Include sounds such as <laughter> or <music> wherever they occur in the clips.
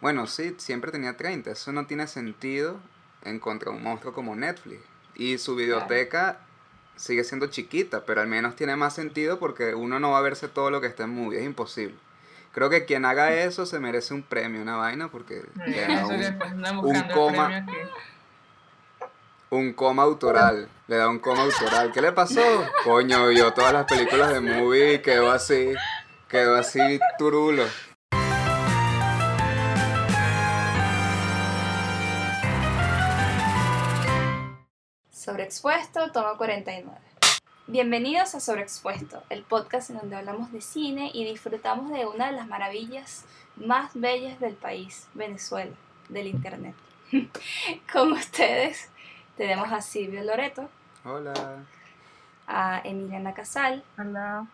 Bueno, sí, siempre tenía 30. Eso no tiene sentido en contra de un monstruo como Netflix. Y su biblioteca sigue siendo chiquita, pero al menos tiene más sentido porque uno no va a verse todo lo que está en movie, es imposible. Creo que quien haga eso se merece un premio, una vaina, porque le da un, un coma. Un coma autoral. Le da un coma autoral. ¿Qué le pasó? Coño, vio todas las películas de movie y quedó así. Quedó así turulo. Sobreexpuesto, toma 49. Bienvenidos a Sobreexpuesto, el podcast en donde hablamos de cine y disfrutamos de una de las maravillas más bellas del país, Venezuela, del Internet. <laughs> Con ustedes tenemos a Silvio Loreto. Hola. A Emiliana Casal. Hola.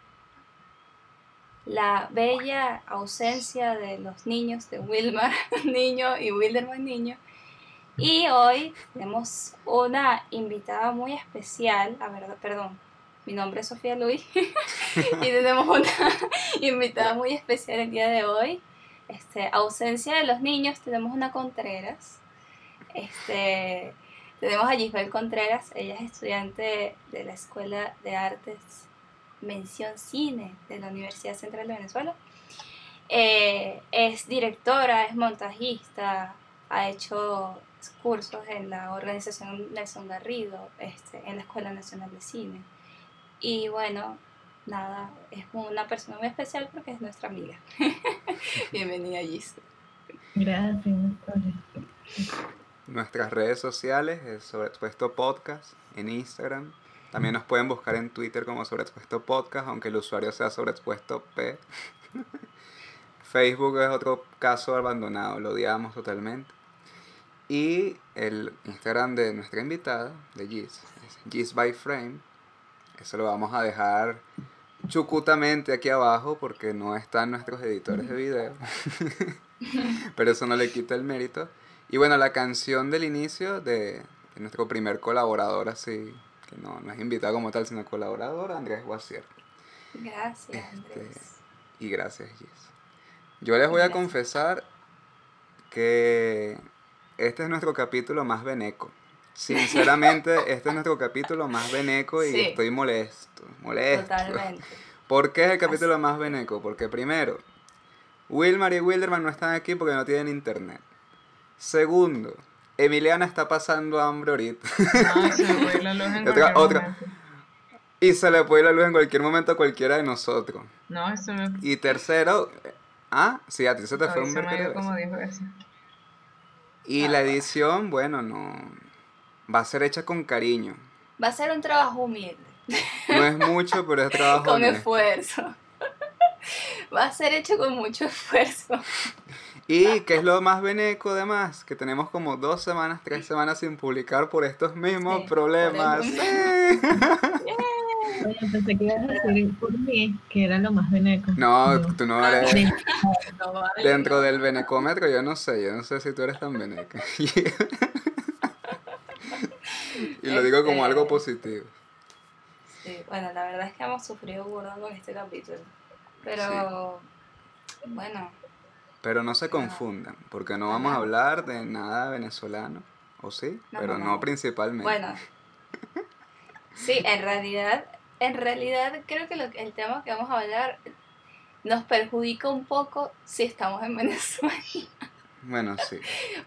La bella ausencia de los niños de Wilmar <laughs> Niño y Wilderman Niño y hoy tenemos una invitada muy especial, a ver, perdón, mi nombre es Sofía Luis <laughs> y tenemos una <laughs> invitada muy especial el día de hoy. Este, ausencia de los niños, tenemos una Contreras. Este, tenemos a Gisbel Contreras, ella es estudiante de la Escuela de Artes Mención Cine de la Universidad Central de Venezuela. Eh, es directora, es montajista, ha hecho cursos en la organización Nelson Garrido, este, en la Escuela Nacional de Cine. Y bueno, nada, es una persona muy especial porque es nuestra amiga. <laughs> Bienvenida, Gis. Gracias. Nuestras redes sociales es Sobreexpuesto Podcast en Instagram. También nos pueden buscar en Twitter como Sobreexpuesto Podcast, aunque el usuario sea Sobreexpuesto P. <laughs> Facebook es otro caso abandonado, lo odiamos totalmente. Y el Instagram de nuestra invitada, de Giz, es Giz by Frame. Eso lo vamos a dejar chucutamente aquí abajo porque no están nuestros editores de video. <laughs> Pero eso no le quita el mérito. Y bueno, la canción del inicio de, nuestro primer colaborador, así, que no, no es invitado como tal, sino colaborador, Andrés Guasier. Gracias, este, Andrés. Y gracias, Giz. Yo les voy a confesar que este es nuestro capítulo más veneco. Sinceramente, <laughs> este es nuestro capítulo más veneco y estoy molesto, molesto. Totalmente. ¿Por qué es el capítulo más veneco? Porque primero, Wilmar y Wilderman no están aquí porque no tienen internet. Segundo, Emiliana está pasando hambre ahorita. No, se le puede ir la luz en <laughs> cualquier otra, Y se le puede la luz en cualquier momento a cualquiera de nosotros. No, eso me... Y tercero, ah, sí, a ti se te fue un me como 10 veces. Y la edición, bueno, no. Va a ser hecha con cariño. Va a ser un trabajo humilde. No es mucho, pero es <laughs> trabajo Con esfuerzo. <laughs> Va a ser hecho con mucho esfuerzo. Y que es lo más beneco además, que tenemos como dos semanas, tres semanas sin publicar por estos mismos problemas. <laughs> Pensé que ibas a decir por mí que era lo más veneco. No, tú no eres. <laughs> Dentro del venecómetro, yo no sé, yo no sé si tú eres tan veneca. <laughs> y lo digo como algo Este, positivo. Sí, bueno, la verdad es que hemos sufrido burda con este capítulo. Pero, bueno, Pero no se confundan, porque no vamos a hablar de nada venezolano, ¿o sí? No, Pero no, no, no. principalmente. bueno. Sí, en realidad, en realidad creo que lo, que- el tema que vamos a hablar nos perjudica un poco si estamos en <laughs> Venezuela. Bueno, sí.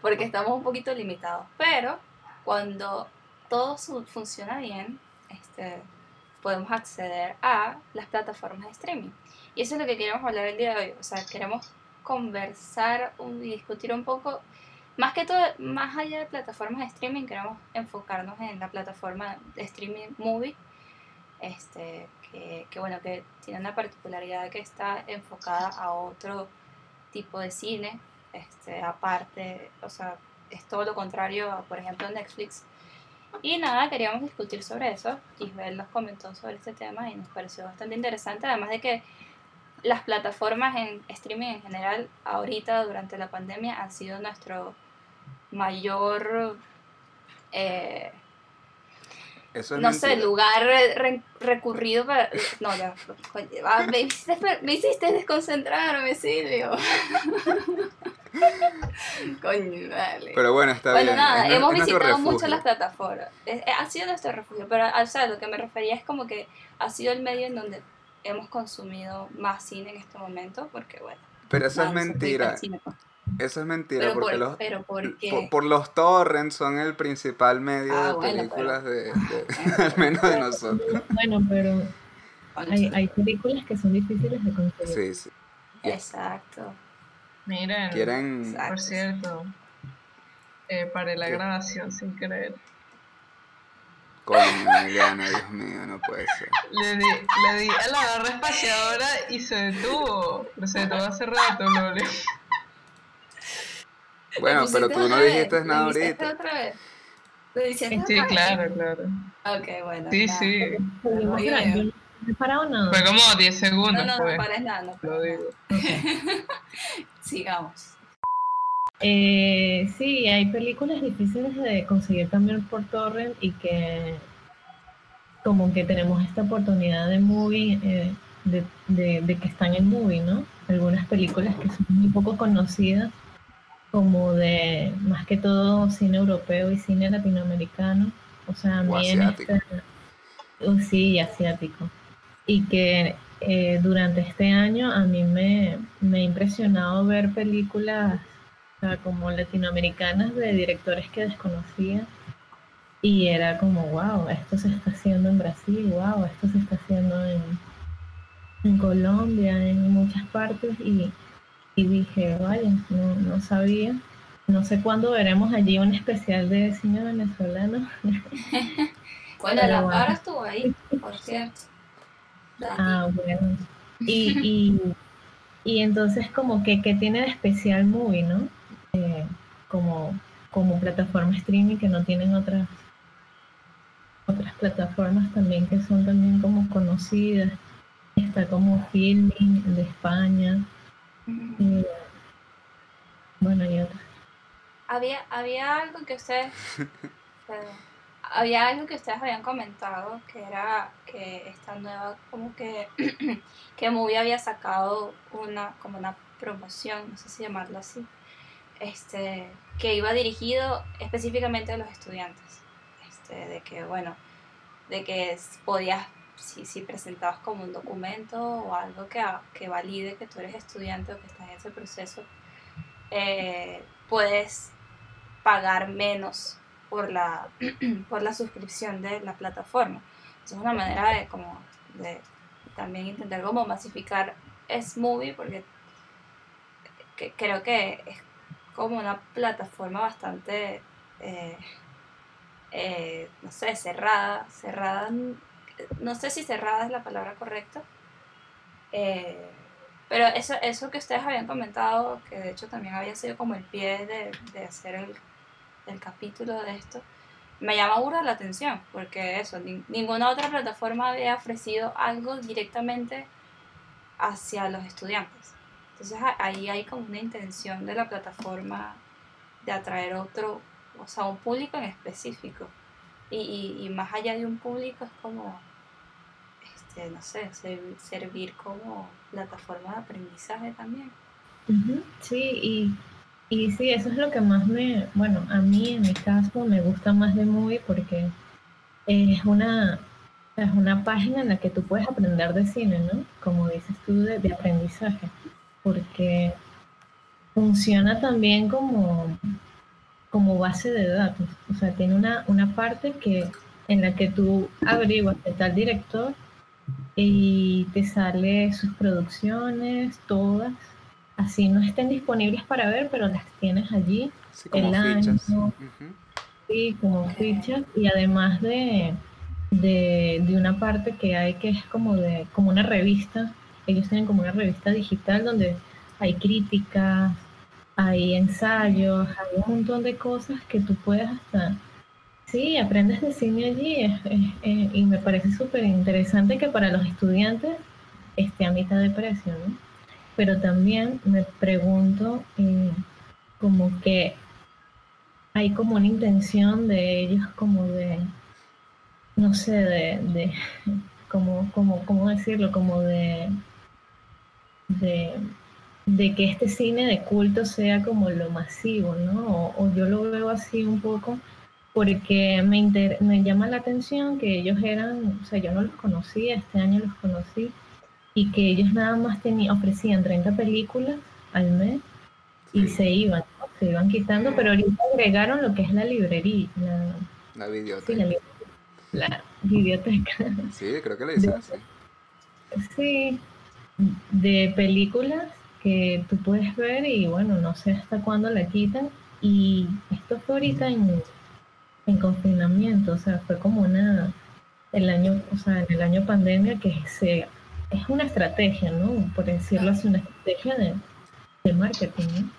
porque estamos un poquito limitados. Pero cuando todo funciona bien, este, podemos acceder a las plataformas de streaming. Y eso es lo que queremos hablar el día de hoy. O sea, queremos conversar y discutir un poco, más que todo, más allá de plataformas de streaming, queremos enfocarnos en la plataforma de streaming Movie. Este, que, que bueno, que tiene una particularidad que está enfocada a otro tipo de cine, este, aparte, o sea, es todo lo contrario a, por ejemplo, Netflix. Y nada, queríamos discutir sobre eso. Isabel nos comentó sobre este tema y nos pareció bastante interesante, además de que las plataformas en streaming en general, ahorita durante la pandemia, han sido nuestro mayor, eh, Eso es no sé, lugar re- recurrido para... No, ya, coño, ah, me hiciste, me hiciste desconcentrarme, Silvio. <laughs> Coño, vale. Pero bueno, está bueno, bien. nada, es hemos visitado mucho las plataformas. Es- es- ha sido nuestro refugio, pero o sea, lo que me refería es como que ha sido el medio en donde hemos consumido más cine en este momento, porque bueno. Pero eso es nada, mentira. Eso es mentira Pero porque por, los, pero ¿por qué? por, por los torrents son el principal medio Ah, de bueno, películas de, <laughs> <laughs> al menos de nosotros. Bueno, pero hay, hay películas que son difíciles de conseguir. Sí, sí. Exacto. Miren, Quieren Exacto. por cierto, eh, paré la ¿Qué? grabación sin querer. Coño, Emiliano, Dios mío, no puede ser. Le di, le di a la barra espaciadora y se detuvo. Pero se detuvo hace rato, Lore. Bueno, ¿Lo pero tú no vez? dijiste ¿Lo nada ahorita. otra vez? ¿Lo hiciste Sí, otra vez? claro, claro. Ok, bueno. Sí, nada. sí. Grabando. Yo no he parado nada. Fue como 10 No, segundos, no, no pues. pares nada, no Lo digo. <laughs> Sigamos. Eh, sí, hay películas difíciles de conseguir también por torrent y que como que tenemos esta oportunidad de movie, eh, de, de- de que están en movie, ¿no? Algunas películas que son muy poco conocidas, como de más que todo cine europeo y cine latinoamericano, o sea, a O mí en oh, sí, asiático. Y que eh, durante este año a mí me, me ha impresionado ver películas o sea, como latinoamericanas de directores que desconocía. Y era como, wow, esto se está haciendo en Brasil, wow, esto se está haciendo en, en Colombia, en muchas partes y, y dije, vaya, no, no sabía. No sé cuándo veremos allí un especial de cine venezolano. <laughs> Bueno, Pero la bueno. para estuvo ahí, por cierto. Ah, bueno. Y, y, y entonces como que, que tiene de especial Movie, ¿no? Eh, como, como plataforma streaming que no tienen otras otras plataformas también que son también como conocidas. Está como Filming de España. Y, bueno, y otras. Había, había algo que ustedes. <laughs> perdón. había algo que ustedes habían comentado que era que esta nueva, como que. <clears throat> que Movie había sacado una, como una promoción, no sé si llamarlo así. Este, que iba dirigido específicamente a los estudiantes. Este, de que, bueno, de que podías, si, si presentabas como un documento o algo que, que valide que tú eres estudiante o que estás en ese proceso, eh, puedes pagar menos por la, <clears throat> por la suscripción de la plataforma. Es una manera de como de también intentar como masificar Movie porque que- creo que es como una plataforma bastante eh, eh, no sé, cerrada, cerrada, no sé si cerrada es la palabra correcta, eh, pero eso, eso que ustedes habían comentado, que de hecho también había sido como el pie de, de hacer el, el capítulo de esto, me llama burda la atención, porque eso, nin- ninguna otra plataforma había ofrecido algo directamente hacia los estudiantes. Entonces ahí hay como una intención de la plataforma de atraer otro, o sea, un público en específico. Y, y, y más allá de un público es como, este, no sé, ser- servir como plataforma de aprendizaje también. Sí, y, y sí, eso es lo que más me, bueno, a mí en mi caso me gusta más de Movie porque es una, es una página en la que tú puedes aprender de cine, ¿no? Como dices tú, de, de aprendizaje, porque funciona también como, como base de datos, o sea, tiene una, una parte que, en la que tú averiguas de tal director y te sale sus producciones, todas, así no estén disponibles para ver, pero las tienes allí, Sí, como El fichas. año. Ujú. sí, como fichas, y además de, de, de una parte que hay que es como de, como una revista, ellos tienen como una revista digital donde hay críticas, hay ensayos, hay un montón de cosas que tú puedes hasta, sí, aprendes de cine allí, y me parece súper interesante que para los estudiantes esté a mitad de precio. Pero también me pregunto, eh, como que hay como una intención de ellos como de, no sé, de, de <laughs> como, como, ¿cómo decirlo? Como de, de de que este cine de culto sea como lo masivo, ¿no? O, o yo lo veo así un poco porque me, inter- me llama la atención que ellos eran, o sea, yo no los conocía, este año los conocí, y que ellos nada más tenían, ofrecían 30 películas al mes y Sí. se iban, ¿no? se iban quitando, pero ahorita agregaron lo que es la librería, la, La sí, videoteca. la, li- la biblioteca, Sí, creo que le dicen así. sí, de películas que tú puedes ver y bueno, no sé hasta cuándo la quitan, y esto fue ahorita en, en confinamiento, o sea, fue como una, el año, o sea, en el año pandemia que se, es una estrategia, ¿no? Por decirlo así, una estrategia de, de marketing, ¿no?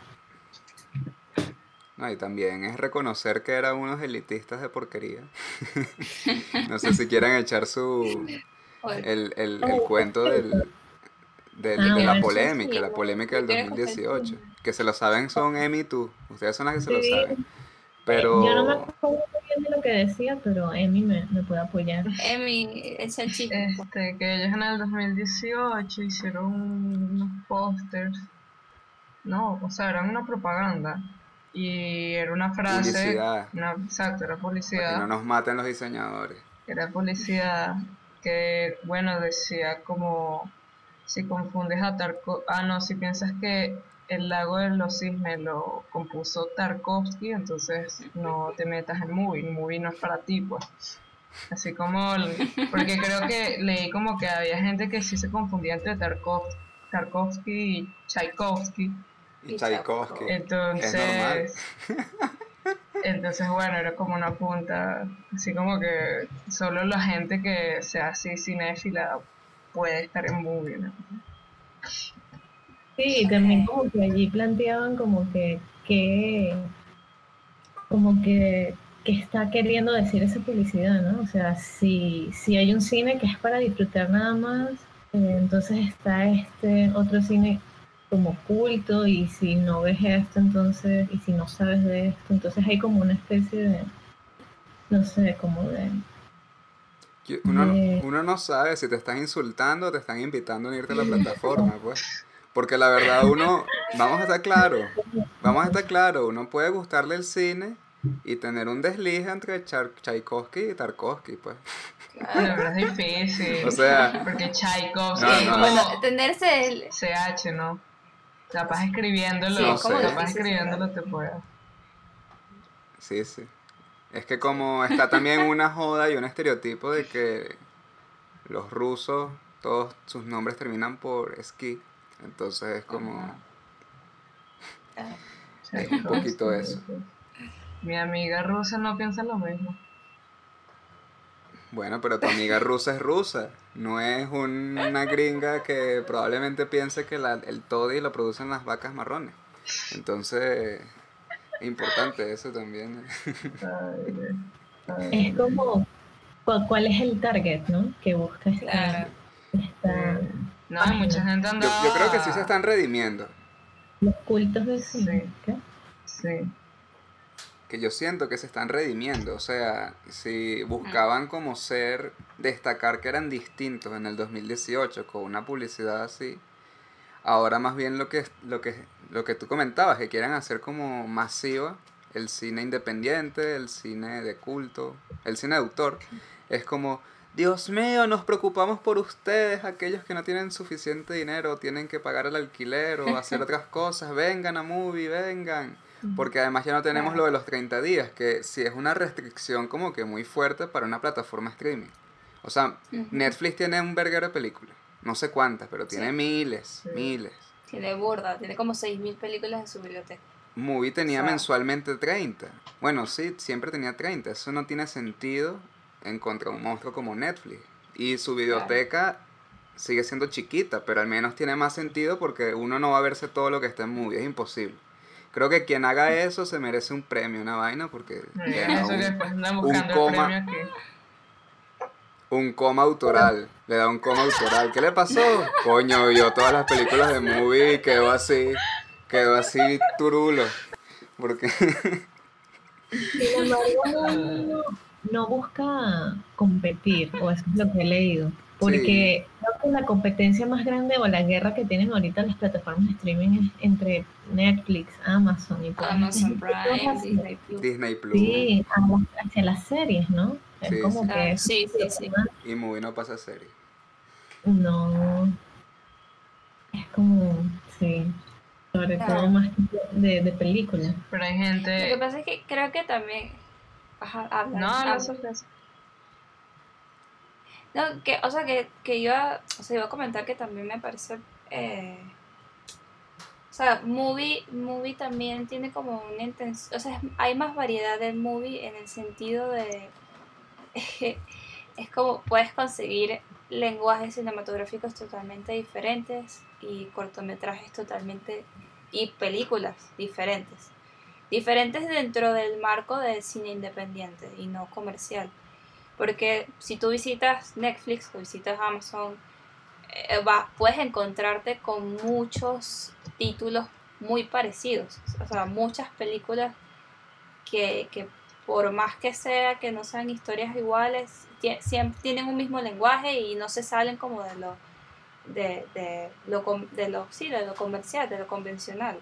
No, y también es reconocer que eran unos elitistas de porquería. <laughs> no sé si quieren echar su <laughs> el, el, el cuento del, Ah, de la polémica, sí, la polémica del ¿quieres 2018. Que se lo saben son Emi y tú. Ustedes son las que se lo saben. Pero Yo no me acuerdo muy bien de lo que decía, pero Emi me, me puede apoyar. Emi, chisme. pues. Este, que ellos en el 2018 hicieron unos pósters. No, o sea, eran una propaganda. Y era una frase. publicidad. una- exacto, era Para que publicidad. no nos maten los diseñadores. Era publicidad que, bueno, decía como si confundes a Tarkovsky, ah no, si piensas que el lago de los cisnes lo compuso Tarkovsky, entonces no te metas en movie, movie no es para ti, pues. Así como, porque creo que leí como que había gente que sí se confundía entre Tarkov, Tarkovsky y Tchaikovsky, Y Y Tchaikovsky. entonces, entonces bueno, era como una punta, así como que solo la gente que sea así cinéfila puede estar en movie, ¿no? Sí, también como que allí planteaban como que, que como que, que está queriendo decir esa publicidad, ¿no? O sea, si, si hay un cine que es para disfrutar nada más, eh, entonces está este otro cine como culto y si no ves esto, entonces, y si no sabes de esto, entonces hay como una especie de, no sé, como de... Uno, de- uno no sabe si te están insultando o te están invitando a irte a la <laughs> plataforma, pues. Porque la verdad uno, vamos a estar claro, vamos a estar claro, uno puede gustarle el cine y tener un desliz entre Char- Tchaikovsky y Tarkovsky, pues. Bueno, pero es difícil. O sea, porque Tchaikovsky No, es no. como Bueno, tenerse el... CH, ¿no? Capaz escribiéndolo, Sí, es como capaz escribiéndolo te puede. sí, sí. Es que como está también <laughs> una joda y un estereotipo de que los rusos, todos sus nombres terminan por ski, entonces es como... <laughs> Es un poquito eso. Mi amiga rusa no piensa lo mismo. Bueno, pero tu amiga rusa es rusa, no es un- una gringa que probablemente piense que la- el toddy lo producen las vacas marrones. Entonces, importante eso también. Ay. Es como, ¿cuál, cuál es el target, ¿no? Que busca esta, Claro. esta- No, hay mucha gente Yo, andaba. yo creo que sí se están redimiendo, los cultos cine. Sí. ¿qué? Sí. que yo siento que se están redimiendo, o sea, si buscaban como ser, destacar que eran distintos en el 2018 con una publicidad así, ahora más bien lo que, lo que, lo que tú comentabas, que quieren hacer como masiva el cine independiente, el cine de culto, el cine de autor, es como, Dios mío, nos preocupamos por ustedes, aquellos que no tienen suficiente dinero, tienen que pagar el alquiler o hacer <laughs> otras cosas, vengan a movie, vengan. Porque además ya no tenemos lo de los 30 días, que sí es una restricción como que muy fuerte para una plataforma streaming. O sea. Netflix tiene un verguero de películas. No sé cuántas, pero tiene Sí. miles, miles. Tiene burda, tiene como 6.000 películas en su biblioteca. Movie tenía O sea- mensualmente 30. Bueno, sí, siempre tenía 30. Eso no tiene sentido en contra de un monstruo como Netflix. Y su biblioteca sigue siendo chiquita, pero al menos tiene más sentido porque uno no va a verse todo lo que está en Movie. Es imposible. Creo que quien haga eso se merece un premio, una vaina, porque eso que un, después andan buscando coma. el premio aquí. Un coma autoral. Le da un coma autoral. ¿Qué le pasó? Coño, vio todas las películas de Movie y quedó así. Quedó así turulo. Porque Sin embargo, no, busca competir, o eso es lo que he leído. Porque creo que la competencia más grande o la guerra que tienen ahorita las plataformas de streaming es entre Netflix, Amazon y todo Amazon Prime. Disney Plus. Sí, hacia las series, ¿no? Es como que... sí, sí, sí. Y Movie no pasa serie. No. Es como, sí. Sobre todo más de, de películas. Pero hay gente... Lo que pasa es que creo que también... Ajá, habla, no, habla. no, no, que, o sea, que, que iba, o sea, iba a comentar que también me parece, eh, o sea, movie, movie también tiene como una intención, o sea, hay más variedad del movie en el sentido de, <laughs> es como puedes conseguir lenguajes cinematográficos totalmente diferentes y cortometrajes totalmente, y películas diferentes, diferentes dentro del marco del cine independiente y no comercial. Porque si tú visitas Netflix o visitas Amazon, eh, puedes encontrarte con muchos títulos muy parecidos. O sea, muchas películas que, que por más que sea que no sean historias iguales, siempre tienen un mismo lenguaje y no se salen como de lo de, de lo de lo sí, de lo comercial, de lo convencional.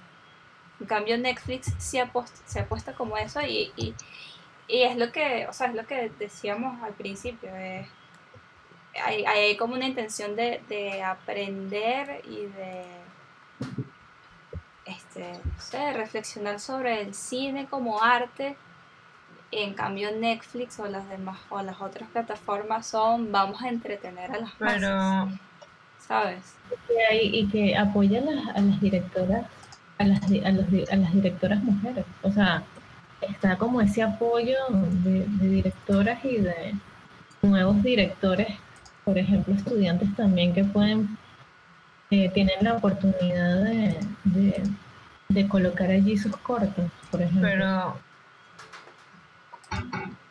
En cambio Netflix se apuesta, se apuesta como eso y, y, y es lo que, o sea, es lo que decíamos al principio, hay, hay, como una intención de, de aprender y de este, no sé, reflexionar sobre el cine como arte. En cambio Netflix o las demás o las otras plataformas son vamos a entretener a las Pero... ¿sabes? Y que apoya a las, a las directoras, a las, a, los, a las directoras mujeres. O sea, está como ese apoyo de, directoras y de nuevos directores, por ejemplo, estudiantes también que pueden, eh, tienen la oportunidad de, de, colocar allí sus cortos, por ejemplo. Pero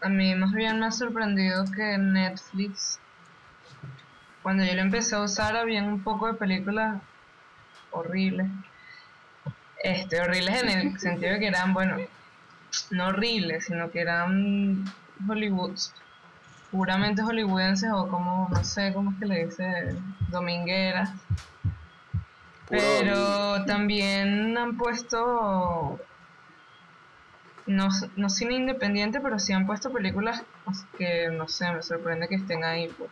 a mí más bien me ha sorprendido que Netflix, cuando yo lo empecé a usar, había un poco de películas horribles. Este, horribles en el sentido de que eran, bueno, no horribles, sino que eran Hollywood, puramente hollywoodenses o como, no sé cómo es que le dice, domingueras. Pero también han puesto, no, no cine independiente, pero sí han puesto películas que, no sé, me sorprende que estén ahí, pues.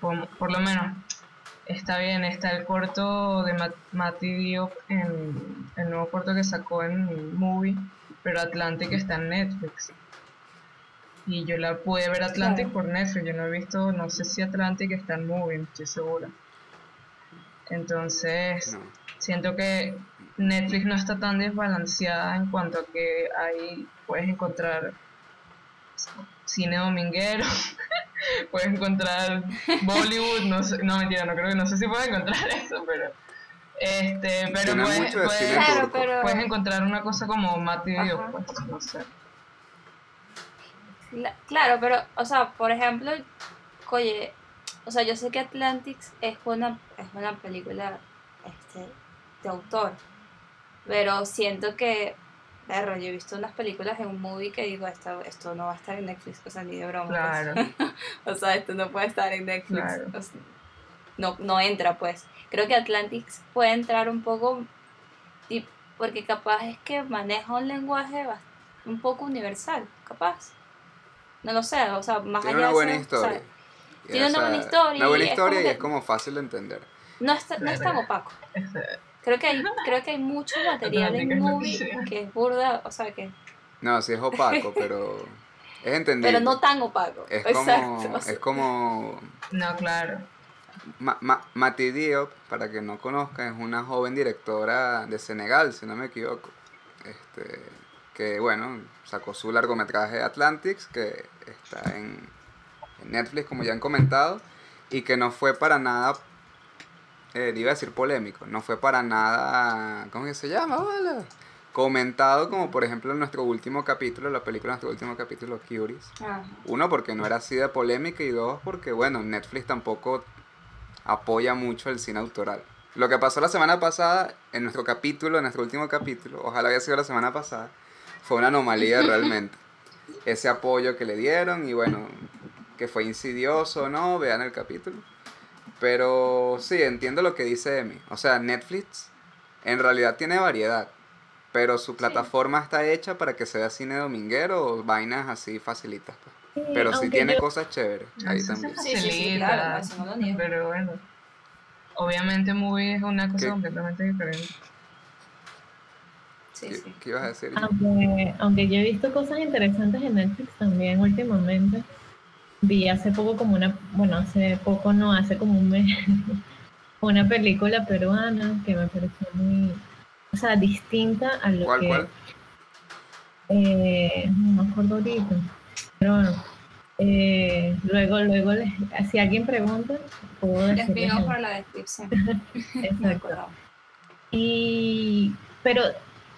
Por, lo menos, está bien, está el corto de Mati Diop, en, el nuevo corto que sacó en Movie pero Atlantic está en Netflix. Y yo la pude ver Atlantic por Netflix, yo no he visto, no sé si Atlantic está en Movie, estoy segura. Entonces, siento que Netflix no está tan desbalanceada en cuanto a que ahí puedes encontrar cine dominguero, <laughs> puedes encontrar Bollywood, no sé, no mentira, no creo que no sé si puedes encontrar <laughs> eso, pero este, pero puedes, puedes, encontrar una cosa como Mati pues, no sé. Claro, pero, o sea, por ejemplo, oye, o sea, yo sé que Atlantics es una, es una película este, de autor, pero siento que, perro, yo he visto unas películas en un movie que digo, esto, esto no va a estar en Netflix, o sea, ni de broma. Pues. Claro. <laughs> o sea, esto no puede estar en Netflix. no, no entra, pues creo que Atlantics puede entrar un poco, y, porque capaz es que maneja un lenguaje un poco universal, capaz. No lo sé, o sea, más tiene allá una buena historia. tiene una buena historia. Una buena historia y es como fácil de entender. No es, no es tan opaco. Creo que hay, creo que hay mucho material en movie que es burda, o sea que... No, sí es opaco, <laughs> pero es entendible. Pero no tan opaco. Es como, es como... No, claro. Ma Mati Diop, para que no conozca, es una joven directora de Senegal, si no me equivoco. Este, que bueno, sacó su largometraje Atlantics, que está en, Netflix, como ya han comentado, y que no fue para nada, eh, iba a decir polémico, no fue para nada, ¿cómo que se llama? Comentado como por ejemplo en nuestro último capítulo, la película de nuestro último capítulo, Curious. Uno, porque no era así de polémica y dos, porque bueno, Netflix tampoco apoya mucho el cine autoral. Lo que pasó la semana pasada, en nuestro capítulo, en nuestro último capítulo, ojalá haya sido la semana pasada, fue una anomalía <laughs> realmente. ese apoyo que le dieron y bueno, que fue insidioso o no, vean el capítulo. Pero sí, entiendo lo que dice Emi. O sea, Netflix en realidad tiene variedad, pero su plataforma está hecha para que sea cine dominguero o vainas así facilitas. pues. Sí, Pero sí tiene yo- cosas chéveres ahí también. se Sí, sí, sí, facilita, claro, no. Pero bueno, obviamente movie es una cosa ¿Qué? completamente diferente. Sí, ¿Qué, sí. qué ibas a decir? Aunque, aunque yo he visto cosas interesantes en Netflix también últimamente. Vi hace poco como una, bueno, hace poco no, hace como un mes, <laughs> una película peruana que me pareció muy, o sea, distinta a lo ¿Cuál, que... cuál? Eh, no me acuerdo ahorita, pero bueno. eh, luego, luego, les- si alguien pregunta, puedo Les pido por la descripción. <laughs> Exacto. acuerdo. Y, pero,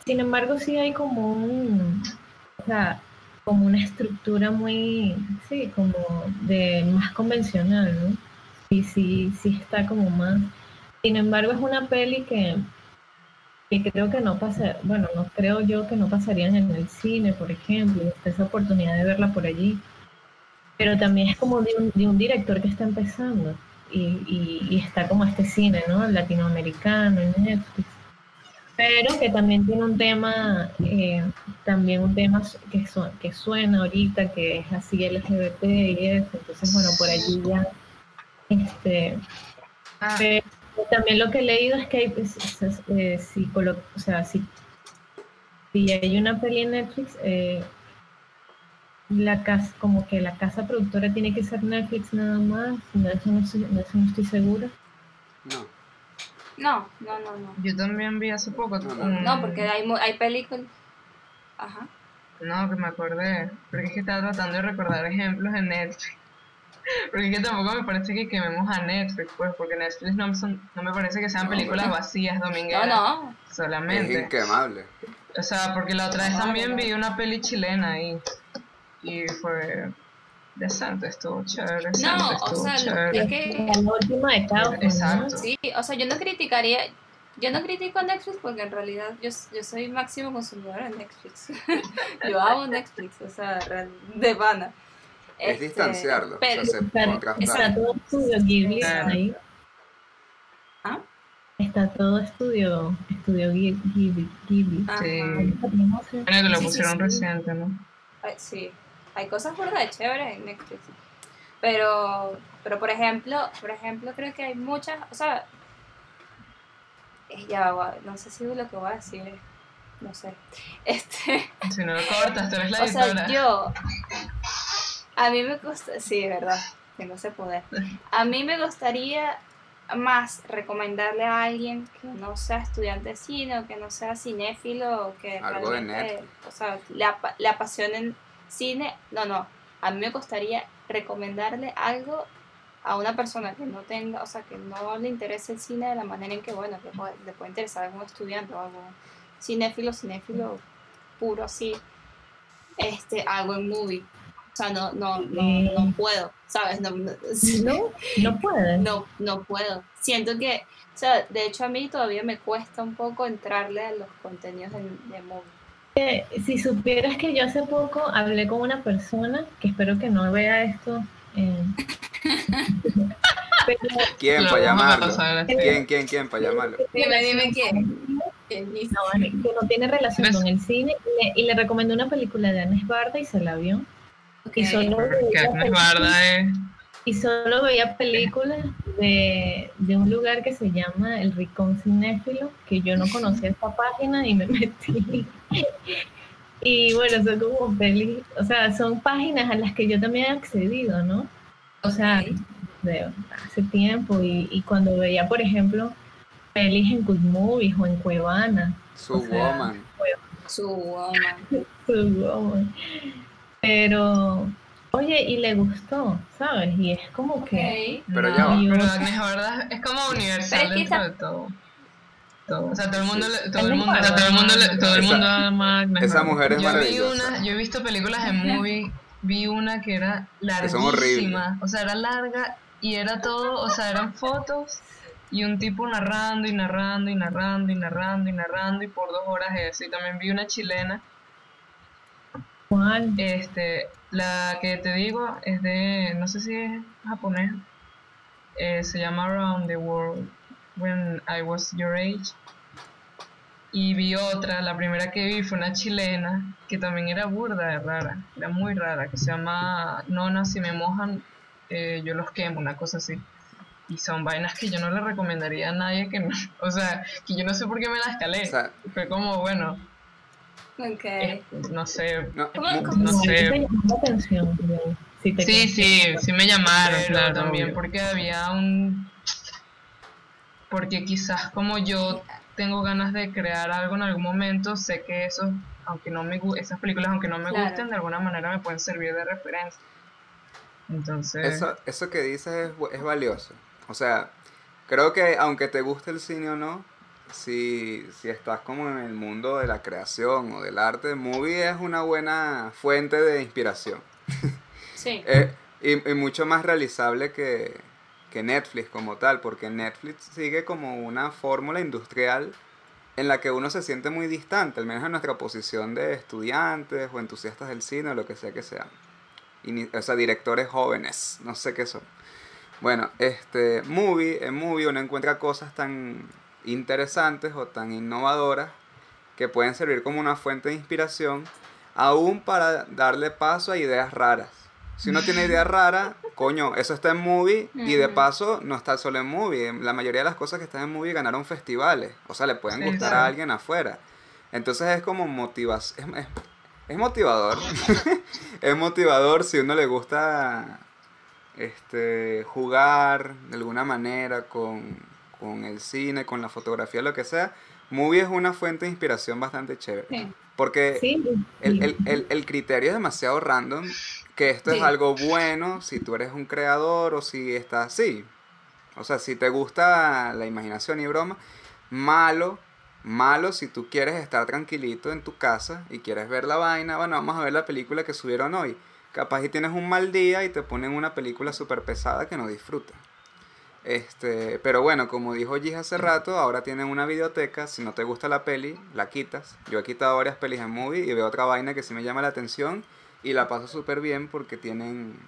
sin embargo, sí hay como un, o sea, como una estructura muy, sí, como de más convencional, ¿no? Sí, sí, sí está como más. Sin embargo, es una peli que, que creo que no pasa, bueno, no creo yo que no pasarían en el cine, por ejemplo, y está esa oportunidad de verla por allí. Pero también es como de un, de un director que está empezando y, y- y está como este cine, ¿no? Latinoamericano en Netflix. Pero que también tiene un tema, eh, también un tema que, su- que suena ahorita, que es así LGBT y eso. Entonces, bueno, por allí ya, este, Ah, pero también lo que he leído es que hay pues, es- eh, psicolo- o sea, si, si hay una peli en Netflix, eh, la casa, como que la casa productora tiene que ser Netflix nada más, de eso no, estoy- de eso no estoy segura. No. No, no, no, no. yo también vi hace poco No, no, un- No, porque hay, mu- hay películas. Ajá. No, que me acordé, porque es que estaba tratando de recordar ejemplos en Netflix. <laughs> Porque es que tampoco me parece que quememos a Netflix, pues, porque Netflix no, son- no me parece que sean No, películas bueno. vacías No, domingueras no. Es solamente. inquemable. O sea, porque la otra vez No, también no. vi una peli chilena ahí y fue decente, estuvo chévere. No, o sea, chévere. es que La última de ¿no? Exacto. Sí, o sea, yo no criticaría, yo no critico a Netflix porque en realidad yo, yo soy máximo consumidor de Netflix. <laughs> yo amo Netflix, o sea, de pana. Es Este, distanciarlo. pero- o sea, se Está, todo estudio Ghibli Claro. ahí. ¿Ah? Está todo estudio, estudio Ghi- Ghibli. Ghibli. Sí. ¿Cómo se- Bueno, que lo Sí, sí, pusieron sí. reciente, ¿no? Ay, sí, hay cosas burdas chéveres en Netflix. Pero, pero por ejemplo, por ejemplo, creo que hay muchas, o sea, eh, ya, no sé si lo que voy a decir, es- no sé. <laughs> Este, Si no lo cortas, tú eres la o sea, yo, a mí me gusta, sí, es verdad, tengo ese poder. A mí me gustaría más recomendarle a alguien que no sea estudiante de cine o que no sea cinéfilo o que Algo de realmente, o sea, le, apa- le apasione cine, no, no, a mí me gustaría recomendarle algo a una persona que no tenga, o sea, que no le interese el cine de la manera en que, bueno, le puede, le puede interesar a algún estudiante o algún cinéfilo, cinéfilo puro así, este, algo en movie. O sea, no, no, no, no puedo, ¿sabes? No, no, No, no <laughs> no, no puedo. Siento que, o sea, de hecho a mí todavía me cuesta un poco entrarle a los contenidos de, de movie. Eh, Si supieras que yo hace poco hablé con una persona, que espero que no vea esto, eh, <laughs> pero ¿Quién para llamarlo? ¿Quién, quién, quién para llamarlo? Dime, dime quién. Que no tiene relación con el cine, y le, y le recomendé una película de Anes Barda y se la vio. Y Ok. solo veía Barda es... y solo veía películas de, de un lugar que se llama El Ricón Cinéfilo, que yo no conocía esta página y me metí. <laughs> Y bueno, son como pelis, o sea, son páginas a las que yo también he accedido, ¿no? O sea, de hace tiempo y, y cuando veía, por ejemplo, pelis en Good Movies o en Cuevana, Su o sea, woman. <laughs> Su woman. Pero, oye, y le gustó, ¿sabes? Y es como que... Pero no, ya va. Pero Agnes Barda es como universal es que dentro esa- de todo. Todo. O sea, todo el mundo, le- todo el Agnes mundo, o sea, todo el mundo, le- todo el Esa- ama a esa mujer es yo vi maravillosa. una, yo he visto películas en movie, vi una que era larguísima, o sea, era larga y era todo, o sea, eran fotos y un tipo narrando y narrando y narrando y narrando y narrando y por dos horas eso. Y también vi una chilena ¿Cuál? Este, la que te digo es de, no sé si es japonés, eh, se llama Around the World When I Was Your Age. Y vi otra, la primera que vi fue una chilena, que también era burda rara, era muy rara, que se llama Nona, si me mojan, eh, yo los quemo, una cosa así. Y son vainas que yo no le recomendaría a nadie que no, <laughs> o sea, que yo no sé por qué me las calé. O sea, Fue como, bueno, Ok. eh, no sé, no, ¿Cómo- no No, sé. la atención. Sí, te Sí, sí, sí me llamaron, claro, también obvio. porque había un... Porque quizás como yo tengo ganas de crear algo en algún momento, sé que eso, aunque no me esas películas, aunque no me Claro. gusten, de alguna manera me pueden servir de referencia. Entonces, Eso, eso que dices es, es valioso. O sea, creo que aunque te guste el cine o no, si, si estás como en el mundo de la creación o del arte, movie es una buena fuente de inspiración. Sí. <laughs> Eh, y, y mucho más realizable que, que Netflix como tal, porque Netflix sigue como una fórmula industrial en la que uno se siente muy distante, al menos en nuestra posición de estudiantes o entusiastas del cine o lo que sea que sean. O sea, directores jóvenes, no sé qué son. Bueno, este, movie, en movie uno encuentra cosas tan interesantes o tan innovadoras que pueden servir como una fuente de inspiración, aún para darle paso a ideas raras. Si uno tiene ideas raras, coño, eso está en movie y de paso no está solo en movie. La mayoría de las cosas que están en movie ganaron festivales, o sea, le pueden Sí, gustar claro. a alguien afuera. Entonces es como motivación, es, es- es motivador. <laughs> es motivador si uno le gusta este jugar de alguna manera con, con el cine, con la fotografía, lo que sea. Movie es una fuente de inspiración bastante chévere. Sí. Porque Sí, el, el, el, el criterio es demasiado random, que esto es algo bueno si tú eres un creador o si estás así. O sea, si te gusta la imaginación y broma, malo, malo si tú quieres estar tranquilito en tu casa y quieres ver la vaina, bueno, vamos a ver la película que subieron hoy. Capaz y tienes un mal día y te ponen una película súper pesada que no disfrutas. Este, pero bueno, como dijo Gis hace rato, ahora tienen una videoteca. Si no te gusta la peli, la quitas. Yo he quitado varias pelis en movie y veo otra vaina que sí me llama la atención y la paso súper bien porque tienen.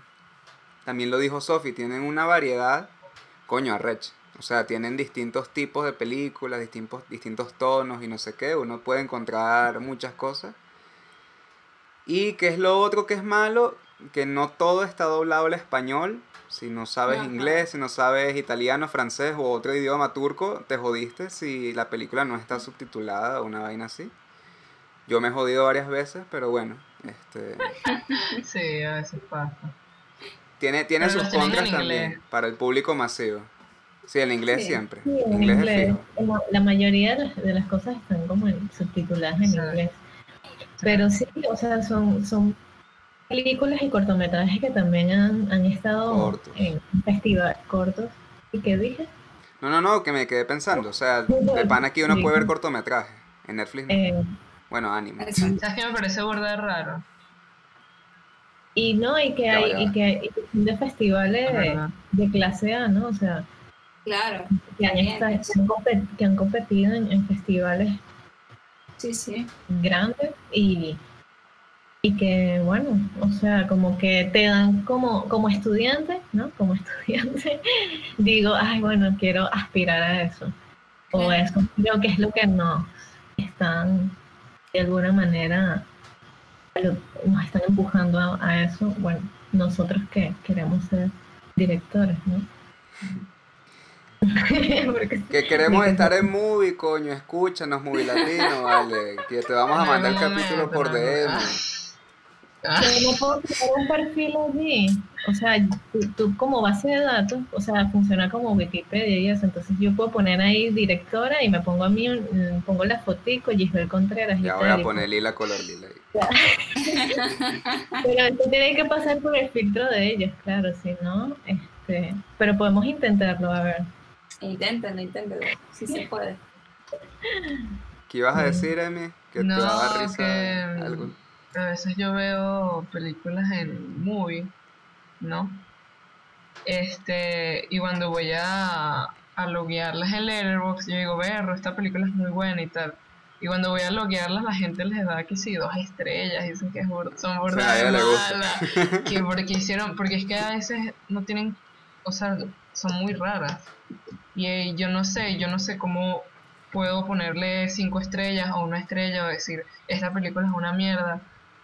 También lo dijo Sophie, tienen una variedad. Coño, arrech. O sea, tienen distintos tipos de películas, distintos, distintos tonos y no sé qué. Uno puede encontrar muchas cosas. Y que es lo otro que es malo, que no todo está doblado al español. Si no sabes Ajá. inglés, si no sabes italiano, francés o otro idioma turco, te jodiste si la película no está subtitulada o una vaina así. Yo me he jodido varias veces, pero bueno, este, <laughs> sí, a veces pasa. tiene, tiene Pero sus en contras también para el público masivo. Sí, el inglés Sí. siempre. Sí, en inglés, es inglés. fijo. La, la mayoría de las, de las cosas están como en- subtituladas en Sí. inglés. Pero sí, o sea, son, son películas y cortometrajes que también han, han estado Cortos. en festivales cortos. ¿Y qué dije? No, no, no, que me quedé pensando. O sea, de pan aquí uno Sí. puede ver cortometraje. En Netflix no. Eh, Bueno. Exacto. ¿Sabes qué me parece burda raro? y no, y que hay, ya y que hay de festivales Es de, de clase A, ¿no? O sea, Claro. que han, que han compet- que han competido en, en festivales Sí, sí. grandes y, y que, bueno, o sea, como que te dan como, como estudiante, ¿no? Como <laughs> estudiante, digo, ay, bueno, quiero aspirar a eso. O Claro. eso creo que es lo que nos están, de alguna manera, lo- nos están empujando a, a eso. Bueno, nosotros que queremos ser directores, ¿no? <laughs> Que queremos estar en movie, coño, escúchanos, movie latino, vale. Que te vamos a mandar el algún capítulo momento, por DM. Ah, Pero no puedo crear un perfil allí. O sea, tú, tú como base de datos, o sea, funciona como Wikipedia y eso. Entonces yo puedo poner ahí directora y me pongo a mí, un- pongo la fotico, Gisbel Contreras y Ya voy tal, a y poner lila color lila. ahí. <laughs> Pero esto tiene que pasar por el filtro de ellos, claro, si no, este, pero podemos intentarlo, a ver. Inténtenlo, inténtenlo. Sí se puede. ¿Qué ibas a decir, Emi? Que No, te daba risa que- algo. A veces yo veo películas en movie, ¿no? Este, y cuando voy a, a loguearlas en Letterboxd, yo digo, berro, esta película es muy buena y tal. Y cuando voy a loguearlas, la gente les da que sí, dos estrellas, dicen que son O sea, malas. Que <laughs> porque hicieron, porque es que a veces no tienen, o sea, son muy raras. Y eh, yo no sé, yo no sé cómo puedo ponerle cinco estrellas o una estrella o decir, esta película es una mierda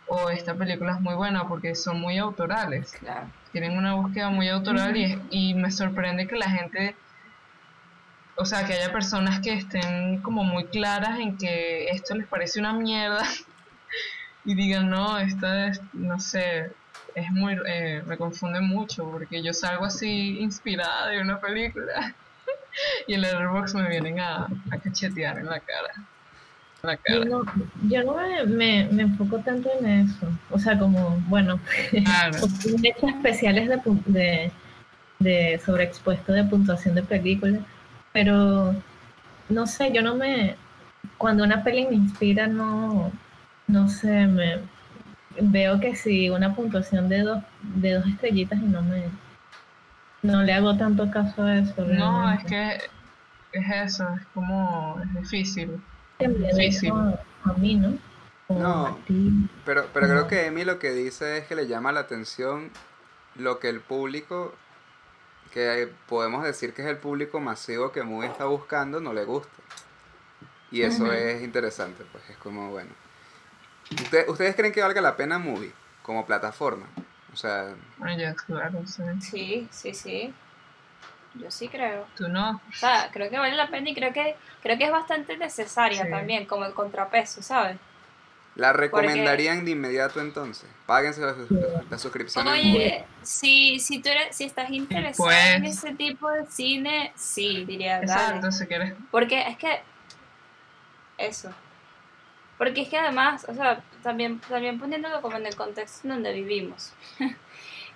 o esta película es muy buena porque son muy autorales Claro. tienen una búsqueda muy autoral y, y me sorprende que la gente, o sea, que haya personas que estén como muy claras en que esto les parece una mierda <laughs> y digan, no, esta es, no sé, es muy, eh, me confunde mucho porque yo salgo así inspirada de una película <laughs> y el Letterboxd me vienen a, a cachetear en la cara. Yo no, yo no me, me, me enfoco tanto en eso. O sea, como, bueno, Claro. <laughs> especiales de, de, de sobreexpuesto de puntuación de películas, pero no sé, yo no me. Cuando una peli me inspira, no, no sé, me veo que si una puntuación de dos, de dos estrellitas y no me. No le hago tanto caso a eso. No, es que es eso, es como, es difícil. Que me sí, sí. dejo a mí, ¿no? O No. a ti. Pero, pero creo que Emi lo que dice es que le llama la atención lo que el público, que podemos decir que es el público masivo que Movie está buscando, no le gusta. Y eso es interesante, pues es como, bueno. ¿Usted- ¿Ustedes creen que valga la pena Movie como plataforma? O sea, Ah, claro, sí. Sí, sí, sí. Yo sí creo. Tú no. O sea, creo que vale la pena y creo que creo que es bastante necesaria Sí. también, como el contrapeso, ¿sabes? ¿la recomendarían de inmediato entonces? Páguense la, la suscripción. en. Oye, si, si tú eres, si estás interesado en Pues- ese tipo de cine, sí, diría, dale. Exacto, si quieres. Porque es que. Eso. Porque es que además, o sea, también, también poniéndolo como en el contexto en donde vivimos, <laughs> en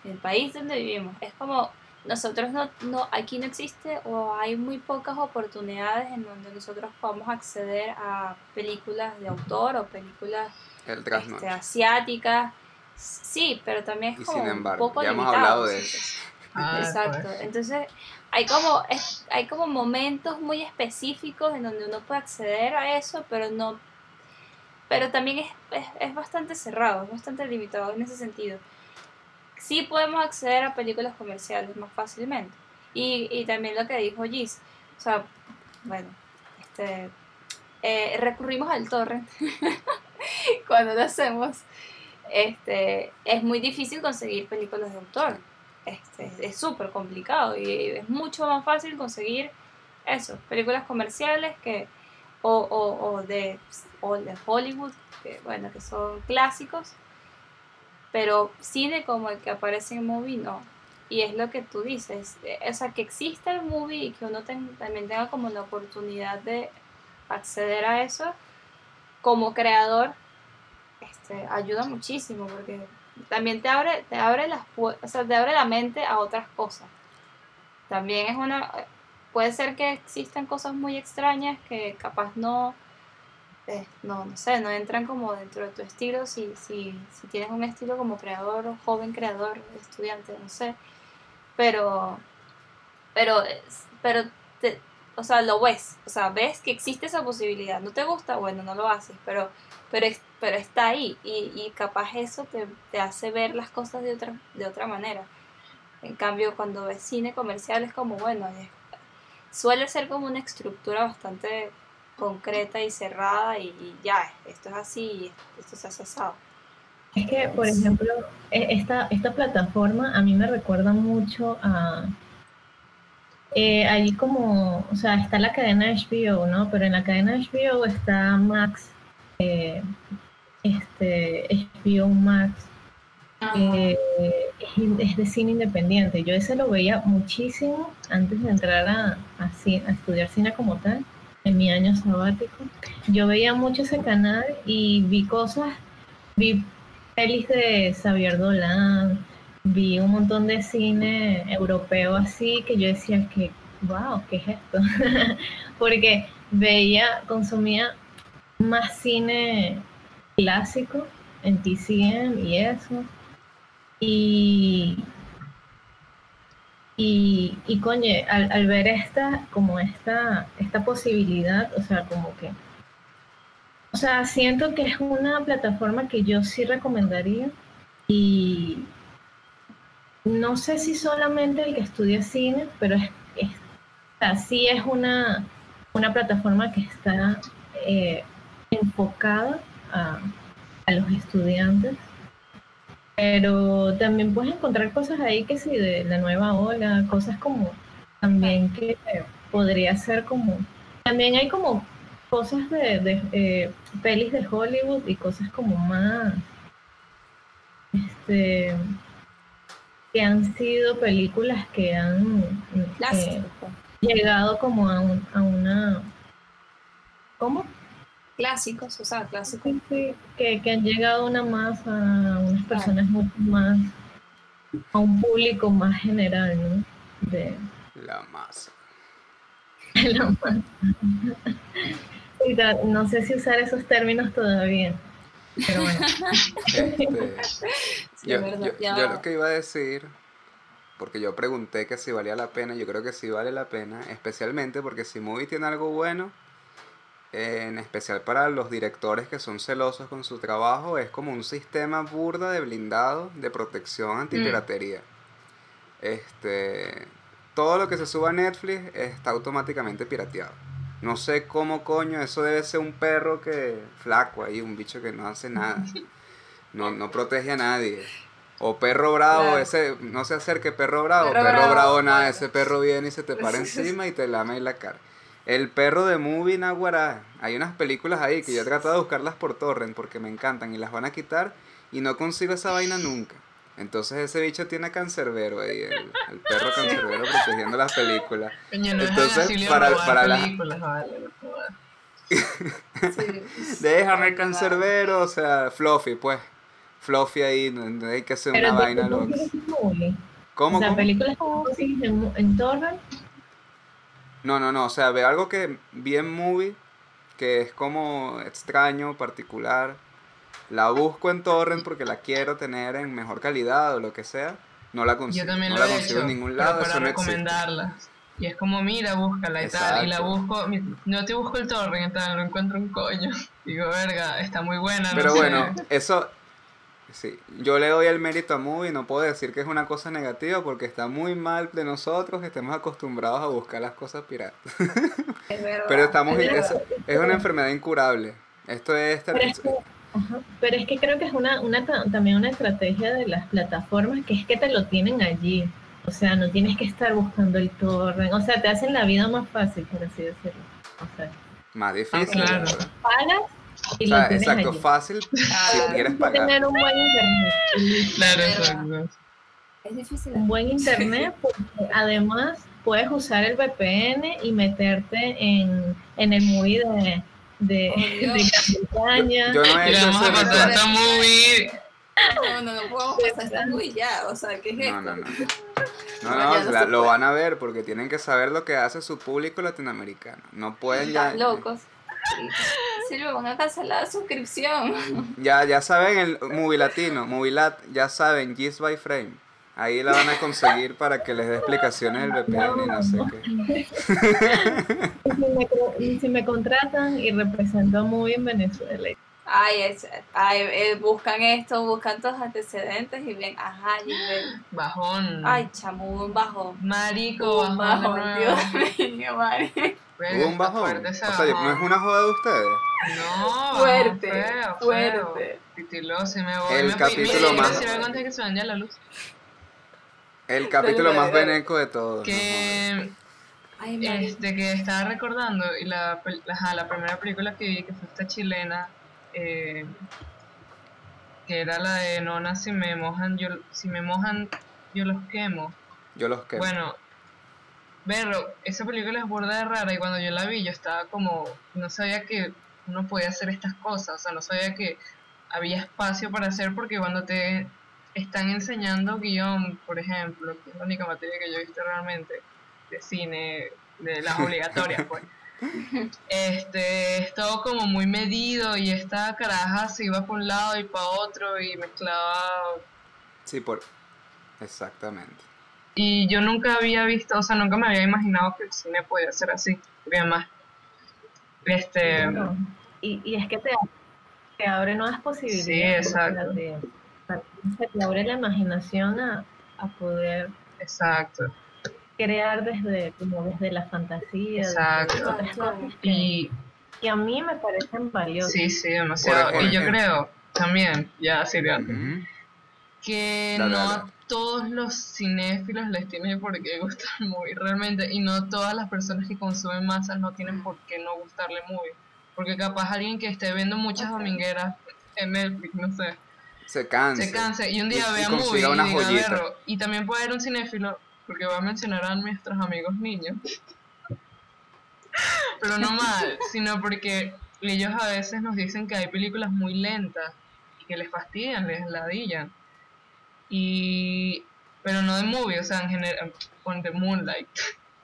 el país donde vivimos, es como nosotros no, no, aquí no existe o hay muy pocas oportunidades en donde nosotros podamos acceder a películas de autor o películas El este, asiáticas. Sí, pero también es Y como sin un embargo, poco ya hemos limitado, hablado de eso. Ah, Exacto. pues. Entonces, hay como, es- hay como momentos muy específicos en donde uno puede acceder a eso, pero no. Pero también es, es, es bastante cerrado, es bastante limitado en ese sentido. Sí podemos acceder a películas comerciales más fácilmente. Y, y también lo que dijo Gis. O sea, bueno, este, eh, recurrimos al torrent <laughs> cuando lo hacemos. Este, es muy difícil conseguir películas de autor este, es súper complicado y es mucho más fácil conseguir eso, películas comerciales que o, o, o de, o de Hollywood, que bueno, que son clásicos, pero cine como el que aparece en movie no. Y es lo que tú dices, eh, o sea, que exista el movie y que uno ten- también tenga como la oportunidad de acceder a eso como creador, este, ayuda muchísimo porque también te abre, te abre las o sea, te abre la mente a otras cosas. También es una, puede ser que existan cosas muy extrañas que capaz no, eh, no, no sé, no entran como dentro de tu estilo si, si, si tienes un estilo como creador, joven creador, estudiante, no sé. Pero, pero, pero, te- o sea, lo ves, o sea, ves que existe esa posibilidad. No te gusta, bueno, no lo haces, pero, pero, pero está ahí y, y capaz eso te, te hace ver las cosas de otra, de otra manera. En cambio, cuando ves cine comercial es como, bueno, suele ser como una estructura bastante concreta y cerrada y, y ya, esto es así y esto se hace asado. Es que, por ejemplo, e- esta, esta plataforma a mí me recuerda mucho a... Eh, ahí como, o sea, está la cadena HBO, ¿no? Pero en la cadena HBO está Max, eh, este, HBO Max, eh, es, es de cine independiente. Yo ese lo veía muchísimo antes de entrar a, a a estudiar cine como tal, en mi año sabático. Yo veía mucho ese canal y vi cosas, vi pelis de Xavier Dolan, vi un montón de cine europeo así que yo decía que, wow, ¿qué es esto? <laughs> Porque veía, consumía más cine clásico en TCM y eso. Y, y, y coño, al, al ver esta, como esta, esta posibilidad, o sea, como que o sea, siento que es una plataforma que yo sí recomendaría y no sé si solamente el que estudia cine, pero es, es o sea, sí es una, una plataforma que está eh, enfocada a, a los estudiantes pero también puedes encontrar cosas ahí que sí, de la nueva ola, cosas como también que podría ser como, también hay como cosas de, de eh, pelis de Hollywood y cosas como más, este, que han sido películas que han eh, Clásico. llegado como a, un- a una, ¿cómo? Clásicos, o sea, clásicos. Sí, sí, que, que han llegado a una masa, a unas personas mucho más, a un público más general, ¿no? De, La masa. <laughs> la masa. No sé si usar esos términos todavía, pero bueno. Este, <laughs> Sí, yo, verdad, yo- yo lo que iba a decir, porque yo pregunté que si valía la pena, yo creo que sí vale la pena, especialmente porque si Movie tiene algo bueno, en especial para los directores que son celosos con su trabajo, es como un sistema burda de blindado de protección antipiratería. Este, todo lo que se suba a Netflix está automáticamente pirateado. No sé cómo coño, eso debe ser un perro que flaco ahí, un bicho que no hace nada. No, no protege a nadie. O perro bravo, Claro. ese, no se acerque perro bravo, Perro perro, bravo, bravo, nada, claro. ese perro viene y se te para <laughs> encima y te lame la cara. El perro de Movie Naguará, hay unas películas ahí que yo he tratado de buscarlas por torrent porque me encantan y las van a quitar y no consigo esa vaina nunca. Entonces ese bicho tiene a cancerbero ahí, el, el perro cancerbero protegiendo las películas. Coño, no Entonces, para- para la- películas, vale, no jodas. <laughs> sí. Déjame el cancerbero, o sea, Fluffy, pues. Fluffy ahí, no, no hay que hacer una Pero ¿tú- vaina loca. ¿Cómo, O sea, películas que en, en torrent, No, no, no, o sea, ve algo que bien movie, que es como extraño, particular. La busco en torrent porque la quiero tener en mejor calidad o lo que sea. No la consigo. Yo también no lo la he consigo hecho, en ningún lado, para no existe. recomendarlas. Y es como, mira, búscala y tal. Y la busco, no te busco el torrent y tal, no encuentro un coño. <laughs> Digo, verga, está muy buena. no Pero sé. bueno, eso, sí, yo le doy el mérito a Movie, no puedo decir que es una cosa negativa porque está muy mal de nosotros que estemos acostumbrados a buscar las cosas piratas. Es verdad. Pero estamos, es es, verdad. es una enfermedad incurable. Esto es, pero es que, ajá, pero es que creo que es una, una ta- también una estrategia de las plataformas que es que te lo tienen allí. O sea, no tienes que estar buscando el torrent. O sea, te hacen la vida más fácil, por así decirlo. O sea, más difícil. claro. Y tienes exacto, allí. fácil Ah, si quieres pagar. tener un buen internet. Claro, exacto. Es difícil. un buen internet <laughs> porque además puedes usar el VPN y meterte en, en el movie de, de, Oh, de. Gran Bretaña. Yo no he hecho vamos a ese pasar esta movie. No, no, no podemos pasar esta muy ya. O sea, ¿qué es esto? No, no, no. No, No, no, ya no la- lo van a ver porque tienen que saber lo que hace su público latinoamericano. No pueden ya. Están locos. Sí, lo van a cancelar la suscripción. <laughs> Ya, ya saben el Movie Latino, Movilat, ya saben, Gis by Frame. Ahí la van a conseguir para que les dé explicaciones del VPN y no sé qué. <laughs> Y si me, si me contratan y represento a muy en Venezuela. Ay, es- ay eh, buscan esto, buscan tus antecedentes y ven, ajá, y ven. Bajón. Ay, chamo, un bajón. Marico, Un bajón. bajón. Dios mío. Verga, Hubo un bajón. fuerte O sea, no es una joda de ustedes. No, Fuerte, feo, fuerte. feo. Titiloso y me voy. El me capítulo más- Si me conté que se ya la luz. El capítulo más dale. veneco de todos. Que, Ay, este, que estaba recordando, y la, la, ajá, la primera película que vi, que fue esta chilena, eh, que era la de Nona, si me mojan, yo, si me mojan, yo los quemo. Yo los que. Bueno, verlo, esa película es burda de rara y cuando yo la vi yo estaba como, no sabía que uno podía hacer estas cosas, o sea, no sabía que había espacio para hacer porque cuando te están enseñando guion, por ejemplo, que es la única materia que yo he visto realmente de cine, de las <laughs> obligatorias, pues. Este, es todo como muy medido y esta caraja se iba por un lado y para otro y mezclaba Sí, por. Exactamente. y yo nunca había visto, o sea, nunca me había imaginado que el cine podía ser así. Porque además, este, No. y, y es que te, te abre nuevas posibilidades. Sí, exacto. se te abre la imaginación a, a poder Exacto. Crear desde como desde la fantasía, desde Exacto. otras cosas que, Y que a mí me parecen valiosas. sí, sí, demasiado. Por Y yo creo también, ya Ujú. que no a todos los cinéfilos les tiene por qué <laughs> gustar el movie realmente y no todas las personas que consumen masas no tienen por qué no gustarle movie porque capaz alguien que esté viendo muchas domingueras en Netflix no sé Se cansa. se canse y un día Y- y vea movie consiga y una diga joyita. "Berro". y también puede haber un cinéfilo porque voy a mencionar a nuestros amigos niños. Pero no mal sino porque ellos a veces nos dicen que hay películas muy lentas y que les fastidian les ladillan. Y pero no de movie o sea en general ponte Moonlight.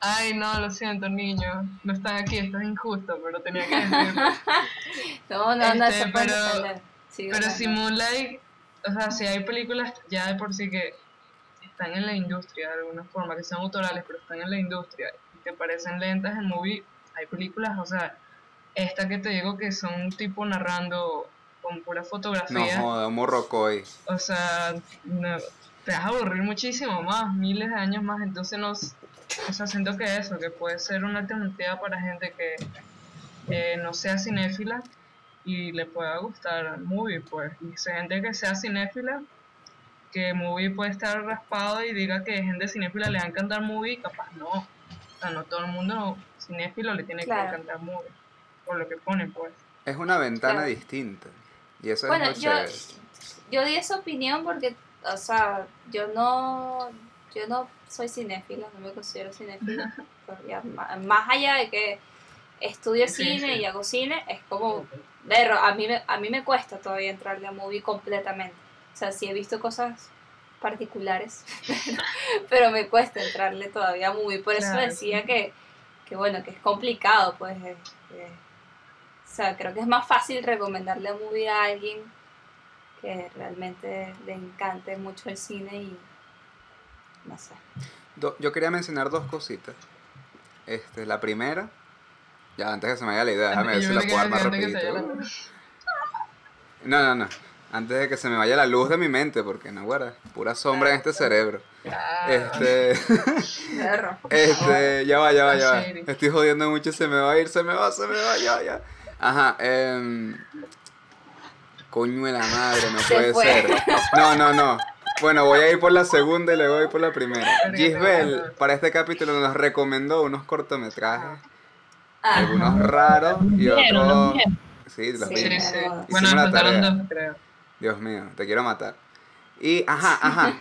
Ay no lo siento niños no están aquí esto es injusto pero tenía que decirlo. <laughs> No, no, no Este, se puede pero- pero si Moonlight, o sea, si hay películas ya de por sí que están en la industria de alguna forma, que son autorales, pero están en la industria y te parecen lentas en movie, hay películas, o sea, esta que te digo que son un tipo narrando con pura No fotografía, joda, un morrocoy. o sea, no- te vas a aburrir muchísimo más, miles de años más, entonces no, s- o sea, siento que eso, que puede ser una alternativa para gente que eh, no sea cinéfila y le pueda gustar movie, pues, y si hay gente que sea cinéfila, que movie puede estar raspado y diga que gente cinéfila le va a encantar movie, capaz no, o sea, no todo el mundo cinéfilo le tiene Claro. que encantar movie, por lo que ponen, pues. Es una ventana Claro. distinta. Y eso Bueno, es yo, yo di esa opinión porque, o sea, yo no, yo no soy cinéfila, no me considero cinéfila. <laughs> pero más allá de que estudio Sí, cine sí. y hago cine, es como, verlo, a mí, me, a mí me cuesta todavía entrarle a movie completamente. O sea, sí he visto cosas particulares, <laughs> pero, me cuesta entrarle todavía a movie. Por eso Claro. decía que, que, bueno, que es complicado, pues. eh, eh, o sea, creo que es más fácil recomendarle a movie a alguien que realmente le encante mucho el cine y no sé. Do- yo quería mencionar dos cositas. Este, la primera, ya antes que se me vaya la idea, déjame ver si la puedo armar rapidito. No, no, no. Antes de que se me vaya la luz de mi mente, porque no, guarda, pura sombra en este cerebro. la- Este, <laughs> este, ya va, ya va, ya va. Estoy jodiendo mucho, se me va a ir, se me va, se me va, ya, ya. Ajá, eh, coño de la madre, no puede fue. ser. No, no, no. Bueno, voy a ir por la segunda y luego voy por la primera. Gisbel, para este capítulo nos recomendó unos cortometrajes, Ah, algunos raros y otros... Sí, los Sí, vi. Sí, Bueno, me dos, creo. Dios mío, te quiero matar. Y, ajá, ajá.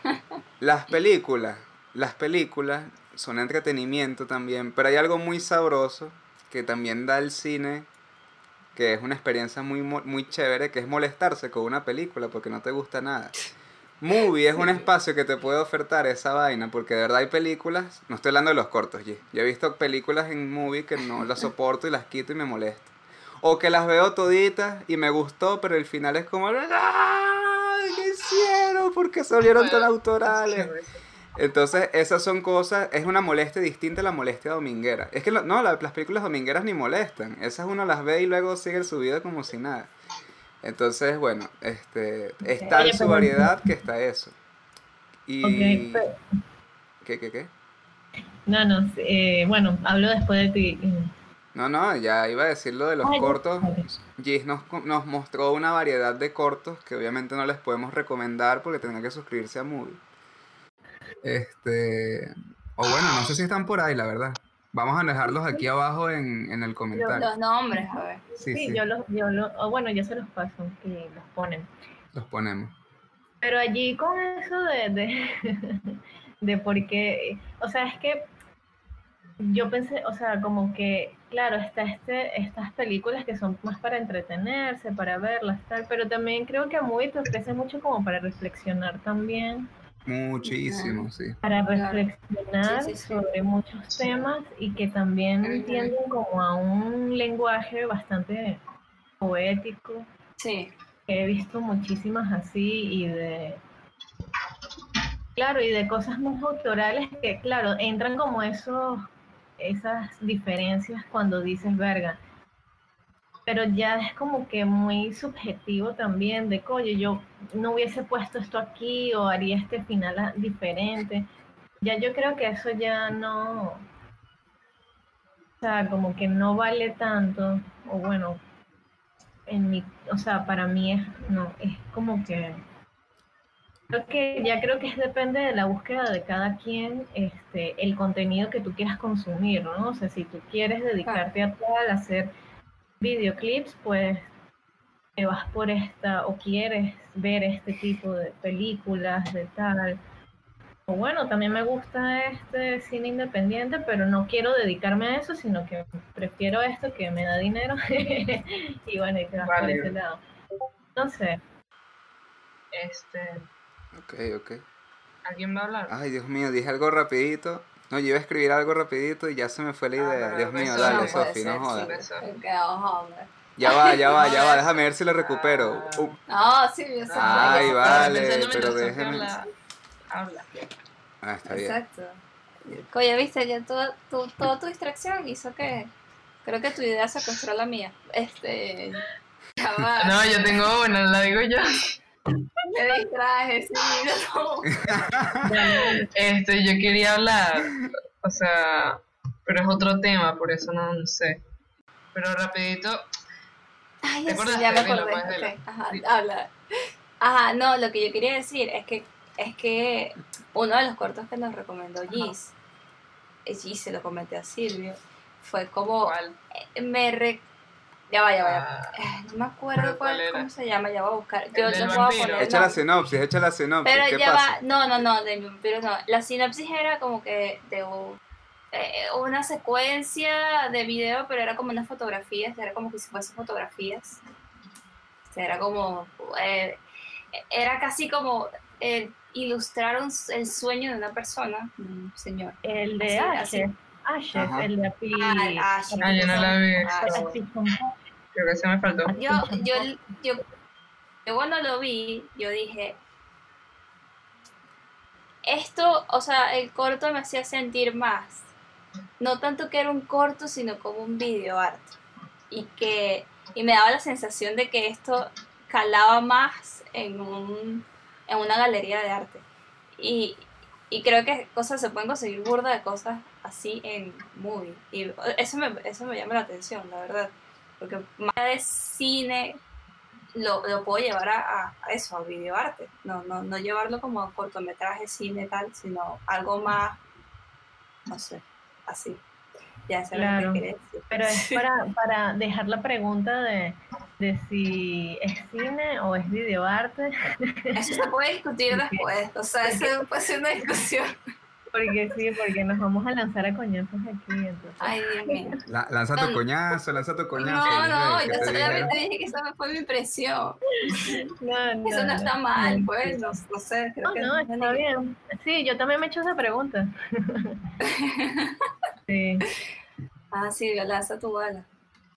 Las películas, las películas son entretenimiento también, pero hay algo muy sabroso que también da el cine, que es una experiencia muy, muy chévere, que es molestarse con una película porque no te gusta nada. Movie es un espacio que te puede ofertar esa vaina, porque de verdad hay películas, no estoy hablando de los cortos, G. yo he visto películas en movie que no las soporto y las quito y me molesto. O que las veo toditas y me gustó, pero el final es como, ¡ay! ¿Qué hicieron? ¿Por qué salieron tan autorales? Entonces, esas son cosas, es una molestia distinta a la molestia dominguera. Es que lo- no, la- las películas domingueras ni molestan. Esas uno las ve y luego sigue su vida como si nada. Entonces, bueno, este, es tal Oye, su variedad que está eso. Y... Ok, pero- ¿Qué, qué, qué? No, no, eh, bueno, hablo después de ti. No, no, ya iba a decir lo de los Ay, cortos. Gis nos, nos mostró una variedad de cortos que obviamente no les podemos recomendar porque tendrán que suscribirse a Movie. Este. O bueno, no sé si están por ahí, la verdad. Vamos a dejarlos aquí abajo en, en el comentario. los nombres, a ver. Sí, Sí, sí, yo los, yo los, o bueno, yo se los paso y los ponen. los ponemos. Pero allí con eso de, de, <laughs> de por qué, o sea, es que yo pensé, o sea, como que, claro, está este, estas películas que son más para entretenerse, para verlas, tal, pero también creo que a Movie te ofrece mucho como para reflexionar también, Muchísimo, sí. para reflexionar Sí, sí, sí. sobre muchos temas y que también tienden como a un lenguaje bastante poético. Sí, he visto muchísimas así y de claro y de cosas más autorales que claro entran como esos esas diferencias cuando dices verga pero ya es como que muy subjetivo también de coño, yo no hubiese puesto esto aquí o haría este final diferente. Ya yo creo que eso ya no, o sea, como que no vale tanto, o bueno, en mi, o sea, para mí es, no, es como que, creo que ya creo que es depende de la búsqueda de cada quien, este, el contenido que tú quieras consumir, ¿no? O sea, si tú quieres dedicarte a tal, hacer videoclips, pues te vas por esta, o quieres ver este tipo de películas, de tal. O bueno, también me gusta este cine independiente, pero no quiero dedicarme a eso, sino que prefiero esto que me da dinero. <laughs> y bueno, y te vas por Válido. ese lado. No sé. Este, Ok, ok. ¿alguien va a hablar? Ay, Dios mío, dije algo rapidito. No, yo iba a escribir algo rapidito y ya se me fue la Ah, idea. Dios mío, dale, no Sofi, no jodas. sí. Ya va, ya va, ya va, déjame ver si lo recupero. Ah. Uh, No, sí, yo sé. Ay, vale, pero déjeme- habla- Habla. ah, está bien. Exacto. Oye, viste, ya toda tu, toda tu distracción hizo que. Creo que tu idea secuestró la mía. Este. Ya va. No, yo tengo una, la digo yo. Me distraje, sí, no. Este, yo quería hablar, o sea, pero es otro tema, por eso no, no sé. Pero rapidito, Ay, ¿Te sí, ya me acordé. Ajá, Sí. habla. Ajá, no, lo que yo quería decir es que es que uno de los cortos que nos recomendó Gis, y Gis se lo comenté a Silvio, fue como ¿cuál? eh, me re... ya va, ya va, ya va. Ah, Eh, No me acuerdo ¿Pero cuál cuál, era? cómo se llama, ya voy a buscar. Yo del les voy a vampiro. poner Echa la sinopsis, echa la sinopsis. Pero ¿Qué ya pasa? va, no, no, no, vampiro no. La sinopsis era como que de un- eh, una secuencia de video, pero era como unas fotografías, era como que si fuesen fotografías. O sea, era como, eh, era casi como eh, ilustrar un- el sueño de una persona, un señor. El de Así, Ashes. Ashes, Ajá. el de Api. Ah, ah, Ah, yo no la vi. Ah. Yo, yo, yo, cuando lo vi, yo dije, esto, o sea, el corto me hacía sentir más. No tanto que era un corto, sino como un video arte. Y que, y me daba la sensación de que esto calaba más en un, en una galería de arte. Y, y creo que cosas se pueden conseguir burda de cosas así en movie. Y eso me, eso me llama la atención, la verdad. Porque más de cine lo, lo puedo llevar a, eso, a videoarte. No, no, no llevarlo como a cortometraje, cine, tal, sino algo más, no sé, así. Ya sé lo Claro. que quería decir. Pero es <laughs> para, para dejar la pregunta de, de si es cine o es videoarte, Eso se puede discutir <laughs> después. O sea, eso puede ser una discusión. Porque sí, porque nos vamos a lanzar a coñazos aquí. Entonces. Ay, Dios mío. La- lanza tu coñazo, lanza tu coñazo. No, no, ¿qué yo te solamente dije que esa fue mi impresión. No, no, Eso no está no. mal, pues, no, no sé. Creo No, que no, está bien. Sí, yo también me he hecho esa pregunta. <laughs> Sí. Ah, sí, lanza tu bala.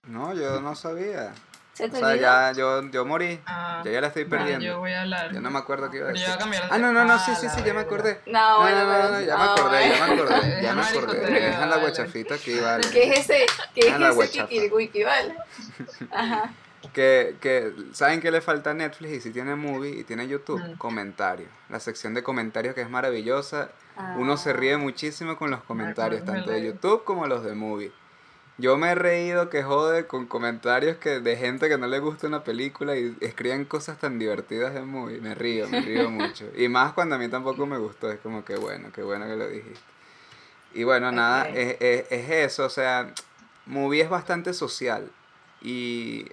No, yo no sabía. ¿Se O sea, olvidó? ya yo, yo morí. Ah, Yo ya la estoy perdiendo. yo voy a hablar. Yo no me acuerdo qué iba a yo decir. voy a cambiar Ah, no, no, no, sí, Ah, sí, sí, ya me acordé. No, No, bueno, no, no, no, ya me Ah, acordé, ya me acordé, ya <laughs> me acordé. Dejan la guachafita aquí, vale. ¿Qué es ese? ¿Qué es Ah, ese vale? <laughs> Ajá. Que, que, ¿saben qué le falta a Netflix? Y si tiene movie y tiene YouTube, Mm. comentarios. La sección de comentarios que es maravillosa. Uno se Ah. ríe muchísimo con los comentarios, tanto de. YouTube como los de movie. Yo me he reído que jode con comentarios que de gente que no le gusta una película y escriben cosas tan divertidas de movie. Me río, me río <laughs> mucho. Y más cuando a mí tampoco me gustó. Es como que bueno, qué bueno que lo dijiste. Y bueno, nada, es, es- es eso. O sea, movie es bastante social. Y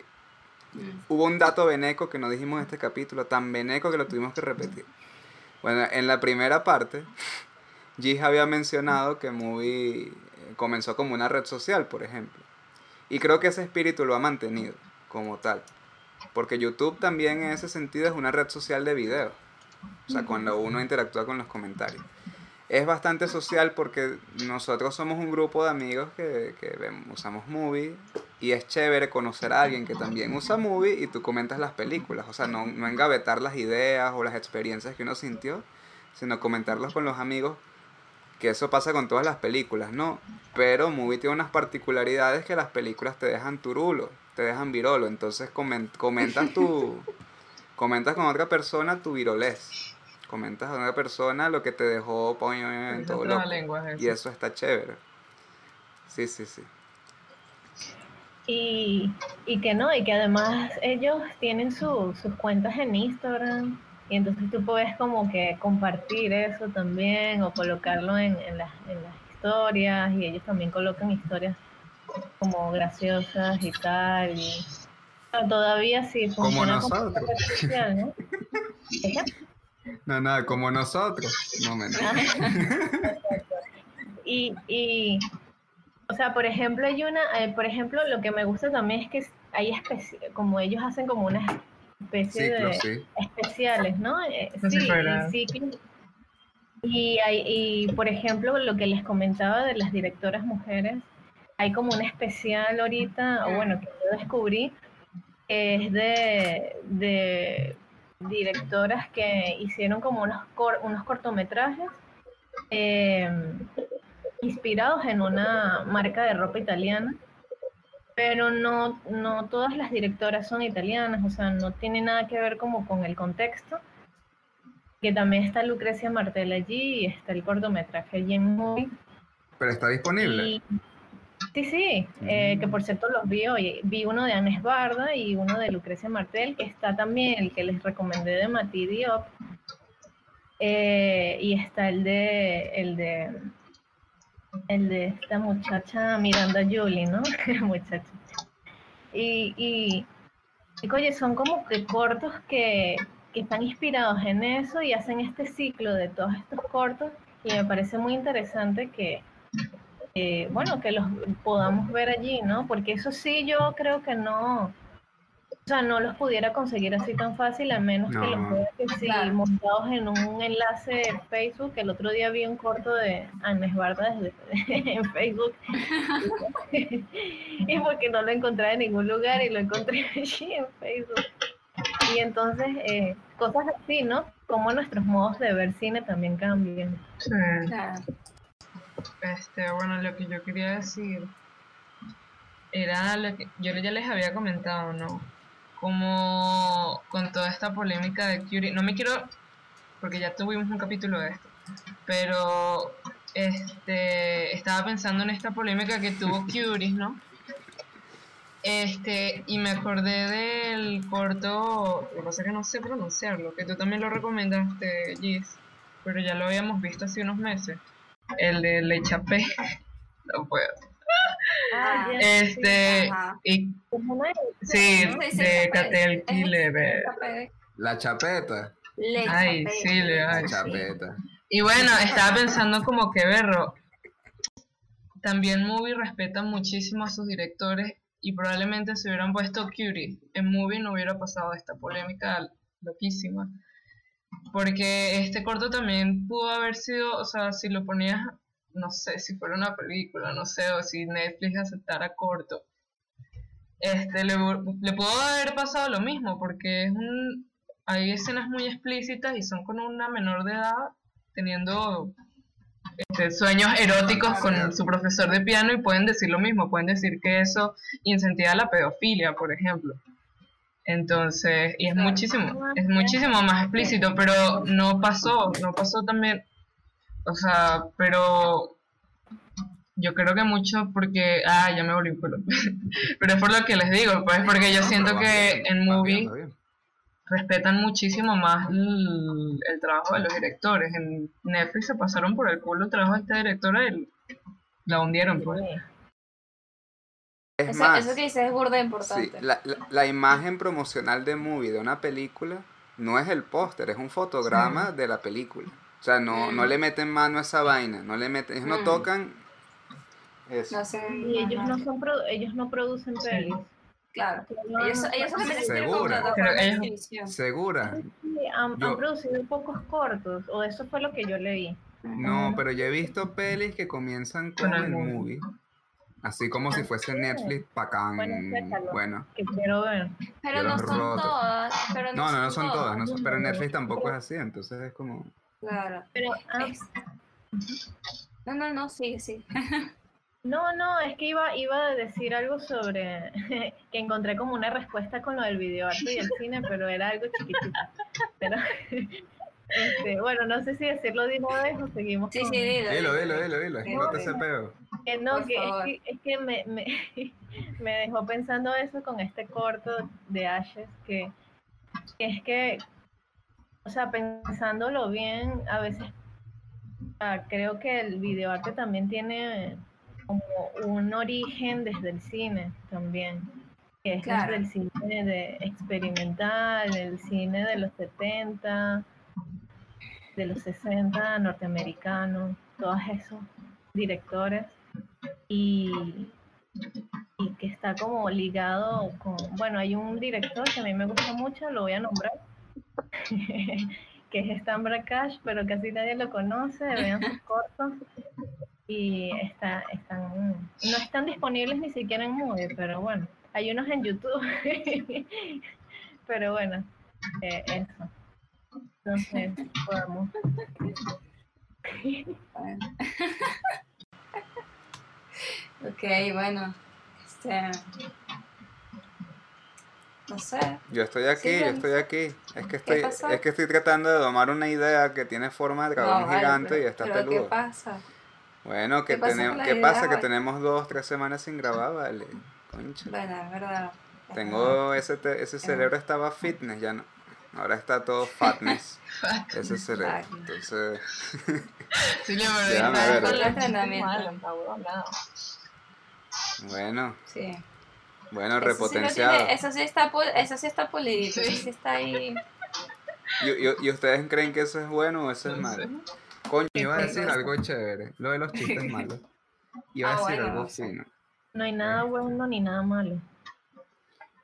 Mm. hubo un dato veneco que no dijimos en este capítulo, tan veneco que lo tuvimos que repetir. Bueno, en la primera parte, <laughs> Gis había mencionado que Movie comenzó como una red social, por ejemplo. Y creo que ese espíritu lo ha mantenido como tal. Porque YouTube también en ese sentido es una red social de video. O sea, cuando uno interactúa con los comentarios. Es bastante social porque nosotros somos un grupo de amigos que, que vemos- usamos movie y es chévere conocer a alguien que también usa movie y tú comentas las películas. O sea, no, no engavetar las ideas o las experiencias que uno sintió, sino comentarlas con los amigos que eso pasa con todas las películas, ¿no? Pero Movie tiene unas particularidades que las películas te dejan turulo, te dejan virolo, entonces comen- comentas tu <laughs> comentas con otra persona tu virolés. Comentas con otra persona lo que te dejó coño, en todo loco. lengua, Y eso está chévere. Sí, sí, sí. Y, y que no, y que además ellos tienen su- sus cuentas en Instagram y entonces tú puedes como que compartir eso también o colocarlo en, en las, en las historias y ellos también colocan historias como graciosas y tal. Y, o sea, todavía sí Como funciona nosotros. red social, ¿no? No, nada, como nosotros. No, mentira. Y, y, o sea, por ejemplo, hay una, eh, por ejemplo, lo que me gusta también es que hay especi- como ellos hacen como una especie Ciclo, de sí. especiales, ¿no? Eh, si sí, y ciclos. Y, hay, y, por ejemplo, lo que les comentaba de las directoras mujeres, hay como un especial ahorita, o bueno, que yo descubrí, es de, de directoras que hicieron como unos, cor- unos cortometrajes eh, inspirados en una marca de ropa italiana, pero no, no todas las directoras son italianas, o sea, no tiene nada que ver como con el contexto, que también está Lucrecia Martel allí y está el cortometraje allí en Movie. Pero está disponible. Y- sí, sí, eh, que por cierto los vi hoy. Vi uno de Anes Barda y uno de Lucrecia Martel, que está también el que les recomendé de Mati Diop. Eh, y está el de, el de el de esta muchacha Miranda Julie, ¿no? <laughs> muchacha. Y, y, y, oye, son como que cortos que, que están inspirados en eso y hacen este ciclo de todos estos cortos y me parece muy interesante que, eh, bueno, que los podamos ver allí, ¿no? Porque eso sí yo creo que no, o sea, no los pudiera conseguir así tan fácil, a menos que los vea que sí, Claro. montados en un enlace de Facebook. El otro día vi un corto de Agnes Barda desde, <laughs> en Facebook. <laughs> y porque no lo encontré en ningún lugar y lo encontré <laughs> allí en Facebook. Y entonces, eh, cosas así, ¿no? Como nuestros modos de ver cine también cambian. Sí. Claro. Este, bueno, lo que yo quería decir era lo que yo ya les había comentado, ¿no? Como con toda esta polémica de Curie, no me quiero, porque ya tuvimos un capítulo de esto, pero este, estaba pensando en esta polémica que tuvo <laughs> Curie, ¿no? Este, y me acordé del corto, lo que pasa es que no sé pronunciarlo, que tú también lo recomendaste, Gis, pero ya lo habíamos visto hace unos meses. El de Le Chapé. <laughs> No puedo. Ah, Este, y una- sí, ¿Cómo se dice de chapé. La chapeta. Le Ay, sí, le La ay, sí. chapeta. Y bueno, estaba pensando como que Berro, también Movie respeta muchísimo a sus directores y probablemente si hubieran puesto Curie en Movie no hubiera pasado esta polémica loquísima. Porque este corto también pudo haber sido, o sea, si lo ponías, no sé, si fuera una película, no sé, o si Netflix aceptara corto, este, le, le pudo haber pasado lo mismo, porque es un, hay escenas muy explícitas y son con una menor de edad teniendo este, sueños eróticos con su profesor de piano y pueden decir lo mismo, pueden decir que eso incentiva la pedofilia, por ejemplo. Entonces, y es muchísimo, es muchísimo más explícito, pero no pasó, no pasó también, o sea, pero yo creo que mucho porque, ah, ya me volví un culo, <laughs> pero es por lo que les digo, pues porque yo No, siento que bien, en bien, movie bien. respetan muchísimo más el, el trabajo de los directores. En Netflix se pasaron por el culo el trabajo de esta directora y la hundieron, pues. Es Eso, más, eso que dices es burda sí, importante. la, la- la imagen promocional de movie de una película no es el póster, es un fotograma de la película. O sea, no, no Mm. le meten mano a esa vaina, no le meten, ellos no Mm. tocan eso. No sé. Y ellos no son produ- ellos no producen pelis. Claro. Solo Ellos, han- ellos como Segura. Pero. Segura. Sí, han, han Yo- producido pocos cortos, o eso fue lo que yo leí. No, pero yo he visto pelis que comienzan con el movie. Así como si fuese Netflix, pacán. Bueno. Bueno. Que quiero ver. Pero no son roto. todas. Pero No, no, no son todas, no son- pero Netflix tampoco es así, entonces es como... Claro. Pero ah, Es- No, no, no, sí, sí. <laughs> No, no, es que iba, iba a decir algo sobre <laughs> que encontré como una respuesta con lo del videoarte y el cine, pero era algo chiquitito. Pero, <laughs> este, bueno, no sé si decirlo de una vez o seguimos Sí, con- sí, dilo. Dilo, dilo, dilo, dilo. Sí, No te sí. ese peo. Que no, Por que es, que es que me, me, me dejó pensando eso con este corto de Ashes, que es que, o sea, pensándolo bien, a veces ah, creo que el videoarte también tiene como un origen desde el cine también, que es Claro. desde el cine de experimental, el cine de los 70, de los 60 norteamericanos, todos esos directores y, y que está como ligado con, bueno, hay un director que a mí me gusta mucho, lo voy a nombrar, <laughs> que es Stan Brakash, pero casi nadie lo conoce, vean sus cortos y está, están, no están disponibles ni siquiera en Movie, pero bueno, hay unos en YouTube, <laughs> pero bueno, eh, eso. Entonces, podemos <laughs> ok, bueno. Este. No sé. Yo estoy aquí, Sí, yo estoy aquí. Es que estoy, es que estoy tratando de domar una idea que tiene forma de dragón No, vale, gigante pero- y está pero ¿Qué peludo. pasa? Bueno, que ¿Qué pasa tenemos, ¿qué pasa? Que tenemos dos, tres semanas sin grabar, vale. Concha. Bueno, es verdad. Tengo ese, te- ese cerebro estaba fitness, ya no. Ahora está todo <laughs> fatness, ese cerebro. Entonces, <laughs> Sí, le <laughs> Déjame verdad, ver. bueno, Sí. Bueno, Eso sí, lo repotenciado. tiene- eso sí está eso sí está pulidito, Sí. eso sí está ahí. ¿Y, y, y ustedes creen que eso es bueno o eso es malo? sé. Coño, iba a ¿Qué decir algo chévere. Lo de los chistes <laughs> malos. Iba a Ah, decir bueno, algo fino. No hay nada bueno ni nada malo.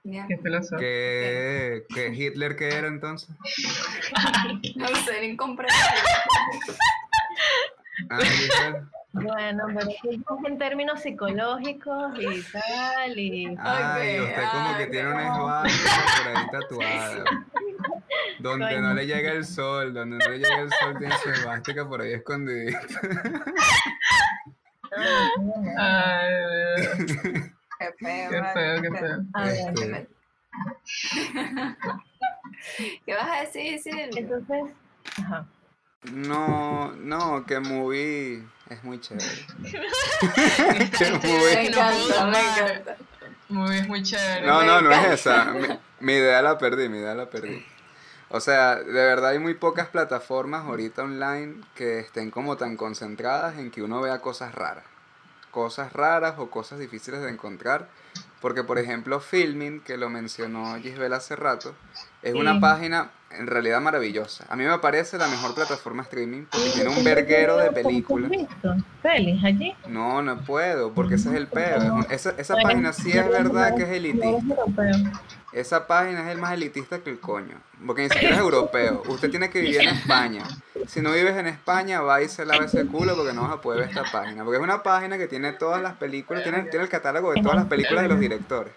Qué filosófico. ¿Que, que Hitler qué era entonces? <laughs> No sé, incomprensible. Ah, Hitler. Bueno, pero es en términos psicológicos y tal, y Ay, usted como que tiene una esvástica por ahí tatuada. <laughs> Donde no le llega el sol, donde no le llega el sol tiene su esvástica por ahí escondidita. Ay, Qué feo. qué feo, qué feo. A ver, Este, <laughs> ¿Qué vas a decir, Silvia? entonces, ajá. no, no, que movie es muy chévere. <laughs> Me no encanta, me encanta. Muy, es muy chévere. No, no, no es esa. Mi, <laughs> mi idea la perdí, mi idea la perdí. O sea, de verdad hay muy pocas plataformas ahorita online que estén como tan concentradas en que uno vea cosas raras. Cosas raras o cosas difíciles de encontrar. Porque, por ejemplo, Filming, que lo mencionó Gisbel hace rato, es una Sí. página en realidad maravillosa. A mí me parece la mejor plataforma streaming porque tiene un verguero de películas. ¿Has visto? ¿Pelis allí? No, no puedo, porque ese es el peo. es un- Esa, esa página sí es verdad que es elitista. Esa página es el más elitista que el coño. Porque ni siquiera es europeo. Usted tiene que vivir en España. Si no vives en España, va y se lava ese culo porque no vas a poder ver esta página. Porque es una página que tiene todas las películas, tiene, tiene el catálogo de todas las películas de los directores.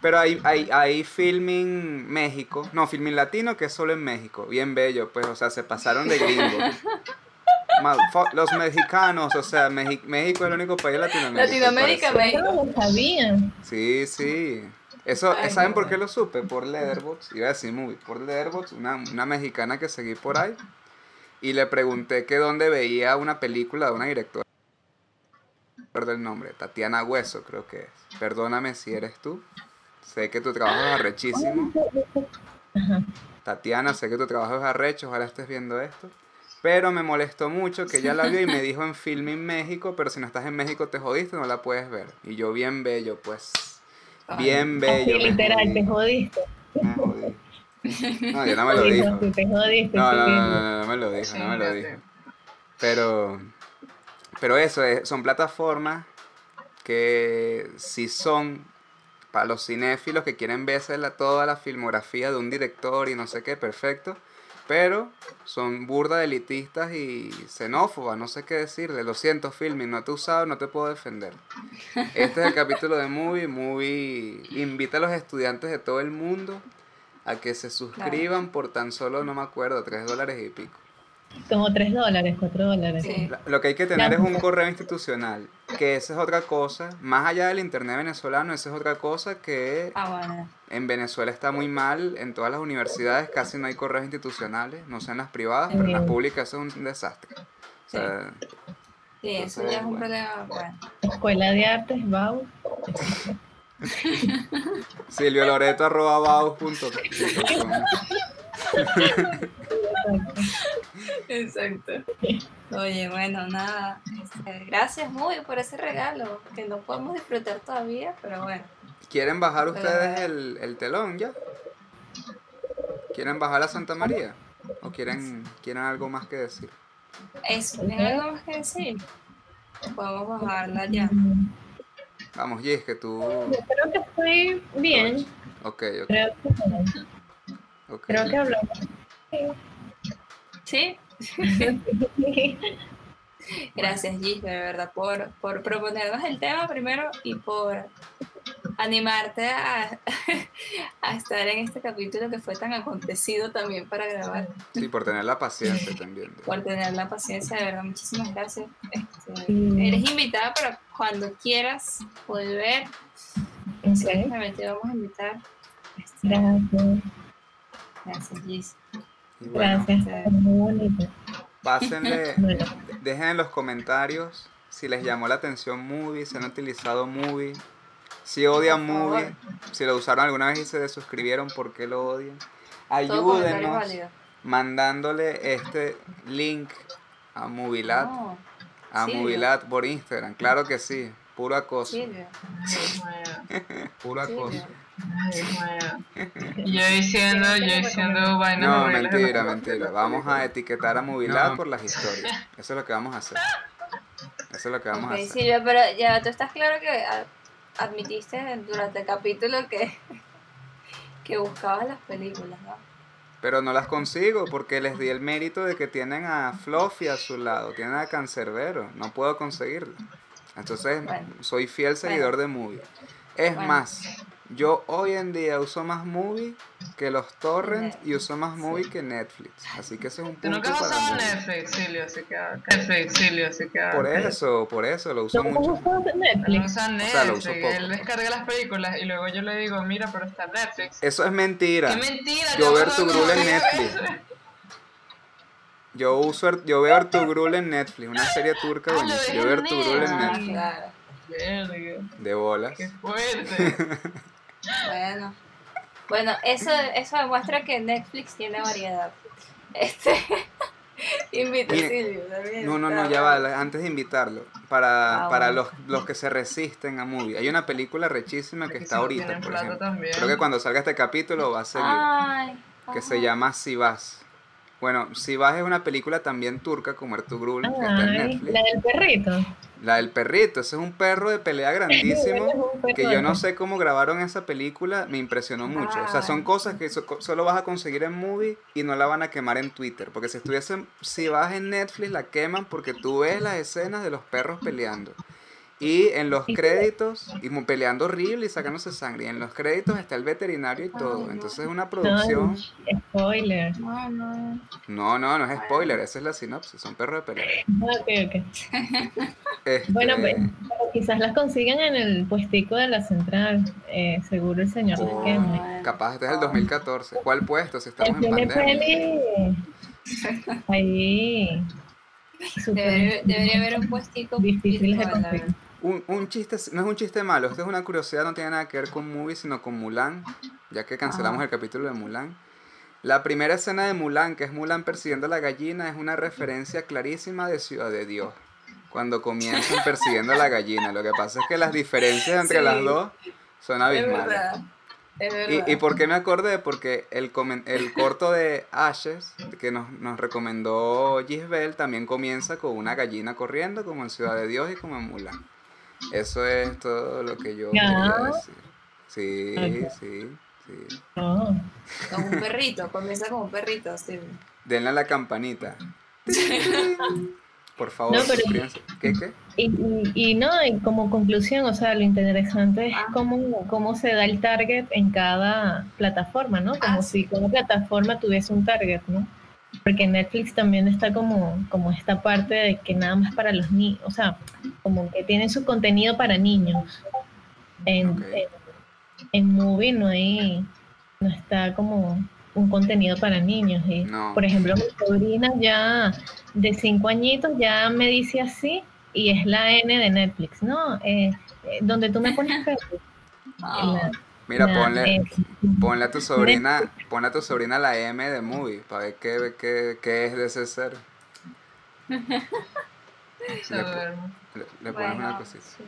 Pero hay, hay, hay filming México, no, filming latino que es solo en México. Bien bello, pues, o sea, se pasaron de gringos. <laughs> Los mexicanos, o sea, México es el único país de Latinoamérica. Yo no lo sabía. Sí, sí. Eso, Ay, ¿saben no, por qué lo supe? Por Leatherbox. Iba a decir movie. Por Leatherbox, una, una mexicana que seguí por ahí. Y le pregunté que dónde veía una película de una directora. No recuerdo el nombre. Tatiana Hueso, creo que es. Perdóname si eres tú. Sé que tu trabajo es arrechísimo. Tatiana, sé que tu trabajo es arrecho. Ojalá estés viendo esto. Pero me molestó mucho que ella la vio y me dijo en Filming México, pero si no estás en México te jodiste, no la puedes ver. Y yo bien bello, pues. Bien bello. Literal, jodí. te jodiste. No, <laughs> yo no me lo Dijo, te jodiste. No, no, no, no, no me lo dijo, no me lo dijo. Pero, pero eso, es- son plataformas que sí son para los cinéfilos que quieren verse la, toda la filmografía de un director y no sé qué, perfecto. Pero son burda elitistas y xenófobas, no sé qué decirle. Lo siento, Filming, no te he usado, no te puedo defender. Este es el capítulo de Movie. Movie invita a los estudiantes de todo el mundo a que se suscriban por tan solo, no me acuerdo, tres dólares y pico. Como 3 dólares, 4 dólares. Sí. Lo que hay que tener es un correo institucional, que esa es otra cosa, más allá del internet venezolano, esa es otra cosa que Ah, bueno. en Venezuela está muy mal, en todas las universidades casi no hay correos institucionales, no sé en las privadas, pero en las públicas eso es un desastre. O sea, Sí, eso ya es un problema. Bueno. Escuela de Artes, Bau. <laughs> Silvio Loreto arroba baus punto. Exacto. Oye, bueno, nada. este, gracias muy por ese regalo que no podemos disfrutar todavía, pero bueno. ¿Quieren bajar ustedes el, el telón ya? ¿Quieren bajar a Santa María? ¿O quieren, quieren algo más que decir? Eso, ¿tienen algo más que decir? Podemos bajarla ya. Vamos, Gis, que tú... Yo creo que estoy bien. Ok, ok, Creo que, ok. creo que hablamos. Sí, <laughs> gracias Gis, de verdad, por, por proponernos el tema primero y por animarte a, <laughs> a estar en este capítulo que fue tan acontecido también para grabar, Sí, por tener la paciencia también. por tener la paciencia, de verdad, muchísimas gracias. Este, Sí. eres invitada para cuando quieras volver, Ok, realmente vamos a invitar. Este, Gracias. gracias Gis. Bueno, Gracias. Muy bonito. pásenle, <laughs> Bueno, dejen en los comentarios si les llamó la atención Movie, si han utilizado Movie, si odian. Movie, si lo usaron alguna vez y se desuscribieron, ¿por qué lo odian? Ayúdenos mandándole este link a Movilat, No, a. Movilat por Instagram, claro que sí, puro acoso, mío, <laughs> puro acoso. Yo diciendo, yo diciendo vainas No, mentira, mentira. Vamos a etiquetar a Movilat No. por las <laughs> historias. Eso es lo que vamos a hacer. Eso es lo que vamos a hacer. Silvia, pero ya tú estás claro que a- admitiste durante el capítulo que, <laughs> que buscabas las películas, ¿no? Pero no las consigo porque les di el mérito de que tienen a Fluffy a su lado, tienen a Cancerbero. No puedo conseguirla. Entonces, Bueno. soy fiel seguidor de Movie. Es Bueno. más, yo hoy en día uso más Movie que los torrents y uso más Movie que Netflix. Así que ese es un Tú punto nunca has usado. Netflix, Silvio, así que Netflix, Silvio, así que Por eso, por eso lo uso ¿no mucho. Él no Netflix? usa O sea, lo Netflix, uso poco. él descarga las películas y luego yo le digo, mira, pero está Netflix. Eso es mentira. ¡Qué mentira! Yo te ver vas tu a Grul en. Netflix. Yo uso, yo veo Artugrul en Netflix, una serie turca Ah, lo buenísima. Yo veo en Artugrul en Ah, Netflix, de bolas. ¡Qué fuerte! <laughs> Bueno. Bueno, eso, eso demuestra que Netflix tiene variedad. Este. <laughs> Invita Mire, Silvio también. No, no, no, ya va, antes de invitarlo, para, Ah, para bueno. los, los que se resisten a movie. Hay una película rechísima que está ahorita, por ejemplo. también. Creo que cuando salga este capítulo va a salir, Ay. que ajá. se llama Sivas. Bueno, Sivas es una película también turca como Ertugrul, que está en Netflix. la del perrito. La del perrito, ese es un perro de pelea <laughs> grandísimo. Que yo no sé cómo grabaron esa película, me impresionó mucho. O sea, son cosas que so- solo vas a conseguir en movie y no la van a quemar en Twitter. Porque si estuviesen, si vas en Netflix, la queman porque tú ves las escenas de los perros peleando. Y en los créditos, y peleando horrible y sacándose sangre. Y en los créditos está el veterinario y todo. Entonces es una producción. Spoiler. No, no. No, no, no es spoiler, esa es la sinopsis, son perros de pelea. Ok, ok. Este, <laughs> Bueno, pues, pero quizás las consigan en el puestico de la central. Eh, seguro el señor las Oh. quema. capaz este es el 2014. ¿Cuál puesto? Si estamos en Tiene pandemia. peli <laughs> ahí. Debería, debería haber un puestico difíciles de conseguir. Un, un chiste, no es un chiste malo, esto es una curiosidad, no tiene nada que ver con movie, sino con Mulan, ya que cancelamos Ajá. el capítulo de Mulan. La primera escena de Mulan, que es Mulan persiguiendo a la gallina, es una referencia clarísima de Ciudad de Dios. Cuando comienzan <laughs> persiguiendo a la gallina. Lo que pasa es que las diferencias entre Sí. las dos son Es abismales. verdad. Es verdad. ¿Y, ¿Y por qué me acordé? Porque el, el corto de Ashes, que nos, nos recomendó Gisbel, también comienza con una gallina corriendo, como en Ciudad de Dios y como en Mulan. Eso es todo lo que yo quería decir. Sí, sí, sí. Oh. Como un perrito, comienza como un perrito, sí. Denle a la campanita. <laughs> Por favor, No, pero-. ¿Qué, qué? Y, y, y no, y como conclusión, o sea, lo interesante es Ah. cómo, cómo se da el target en cada plataforma, ¿no? Como Ah, si cada plataforma tuviese un target, ¿no? Porque Netflix también está como, como esta parte de que nada más para los niños, o sea, como que tiene su contenido para niños. En, en, en Movie no hay, no está como un contenido para niños. Y, No. Por ejemplo, mi sobrina ya de cinco añitos ya me dice así y es la N de Netflix, ¿no? Eh, eh, donde tú me pones <laughs> Facebook. Oh, Mira, ponle, eh, ponle a tu sobrina, ponle a tu sobrina la M de movie, para ver qué, qué, qué es de ese ser. <laughs> Le, le pones una cosita. sí.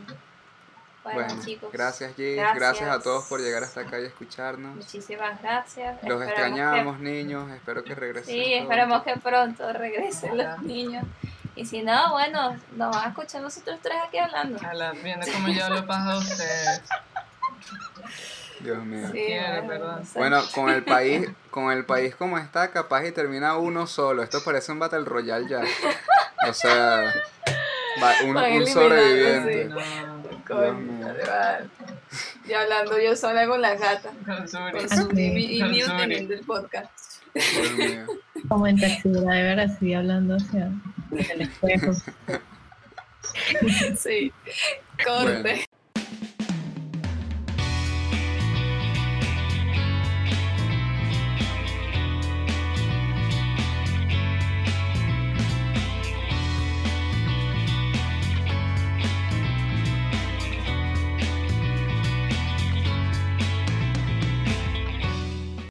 Bueno, Bueno, chicos. gracias G, gracias. Gracias. a todos por llegar hasta acá y escucharnos. Muchísimas gracias. Los Esperamos extrañamos, niños, espero que regresen. Sí, pronto. esperamos que pronto regresen los niños. Y si no, bueno, nos van a escuchar nosotros tres aquí hablando. Ojalá, viendo como yo hablo paja a ustedes. <laughs> Dios mío. Sí, bueno, perdón. no. Bueno, con el país, con el país como está, capaz y termina uno solo. Esto parece un Battle Royale ya. O sea, va- un, un sobreviviente. No, mío. de verdad. Y hablando yo sola con la gata. con Suri. Con su y, y Con mío teniendo el podcast. Dios mío. como en Taxi Driver, así hablando hacia el espejo. <laughs> Sí. Corte. Bueno.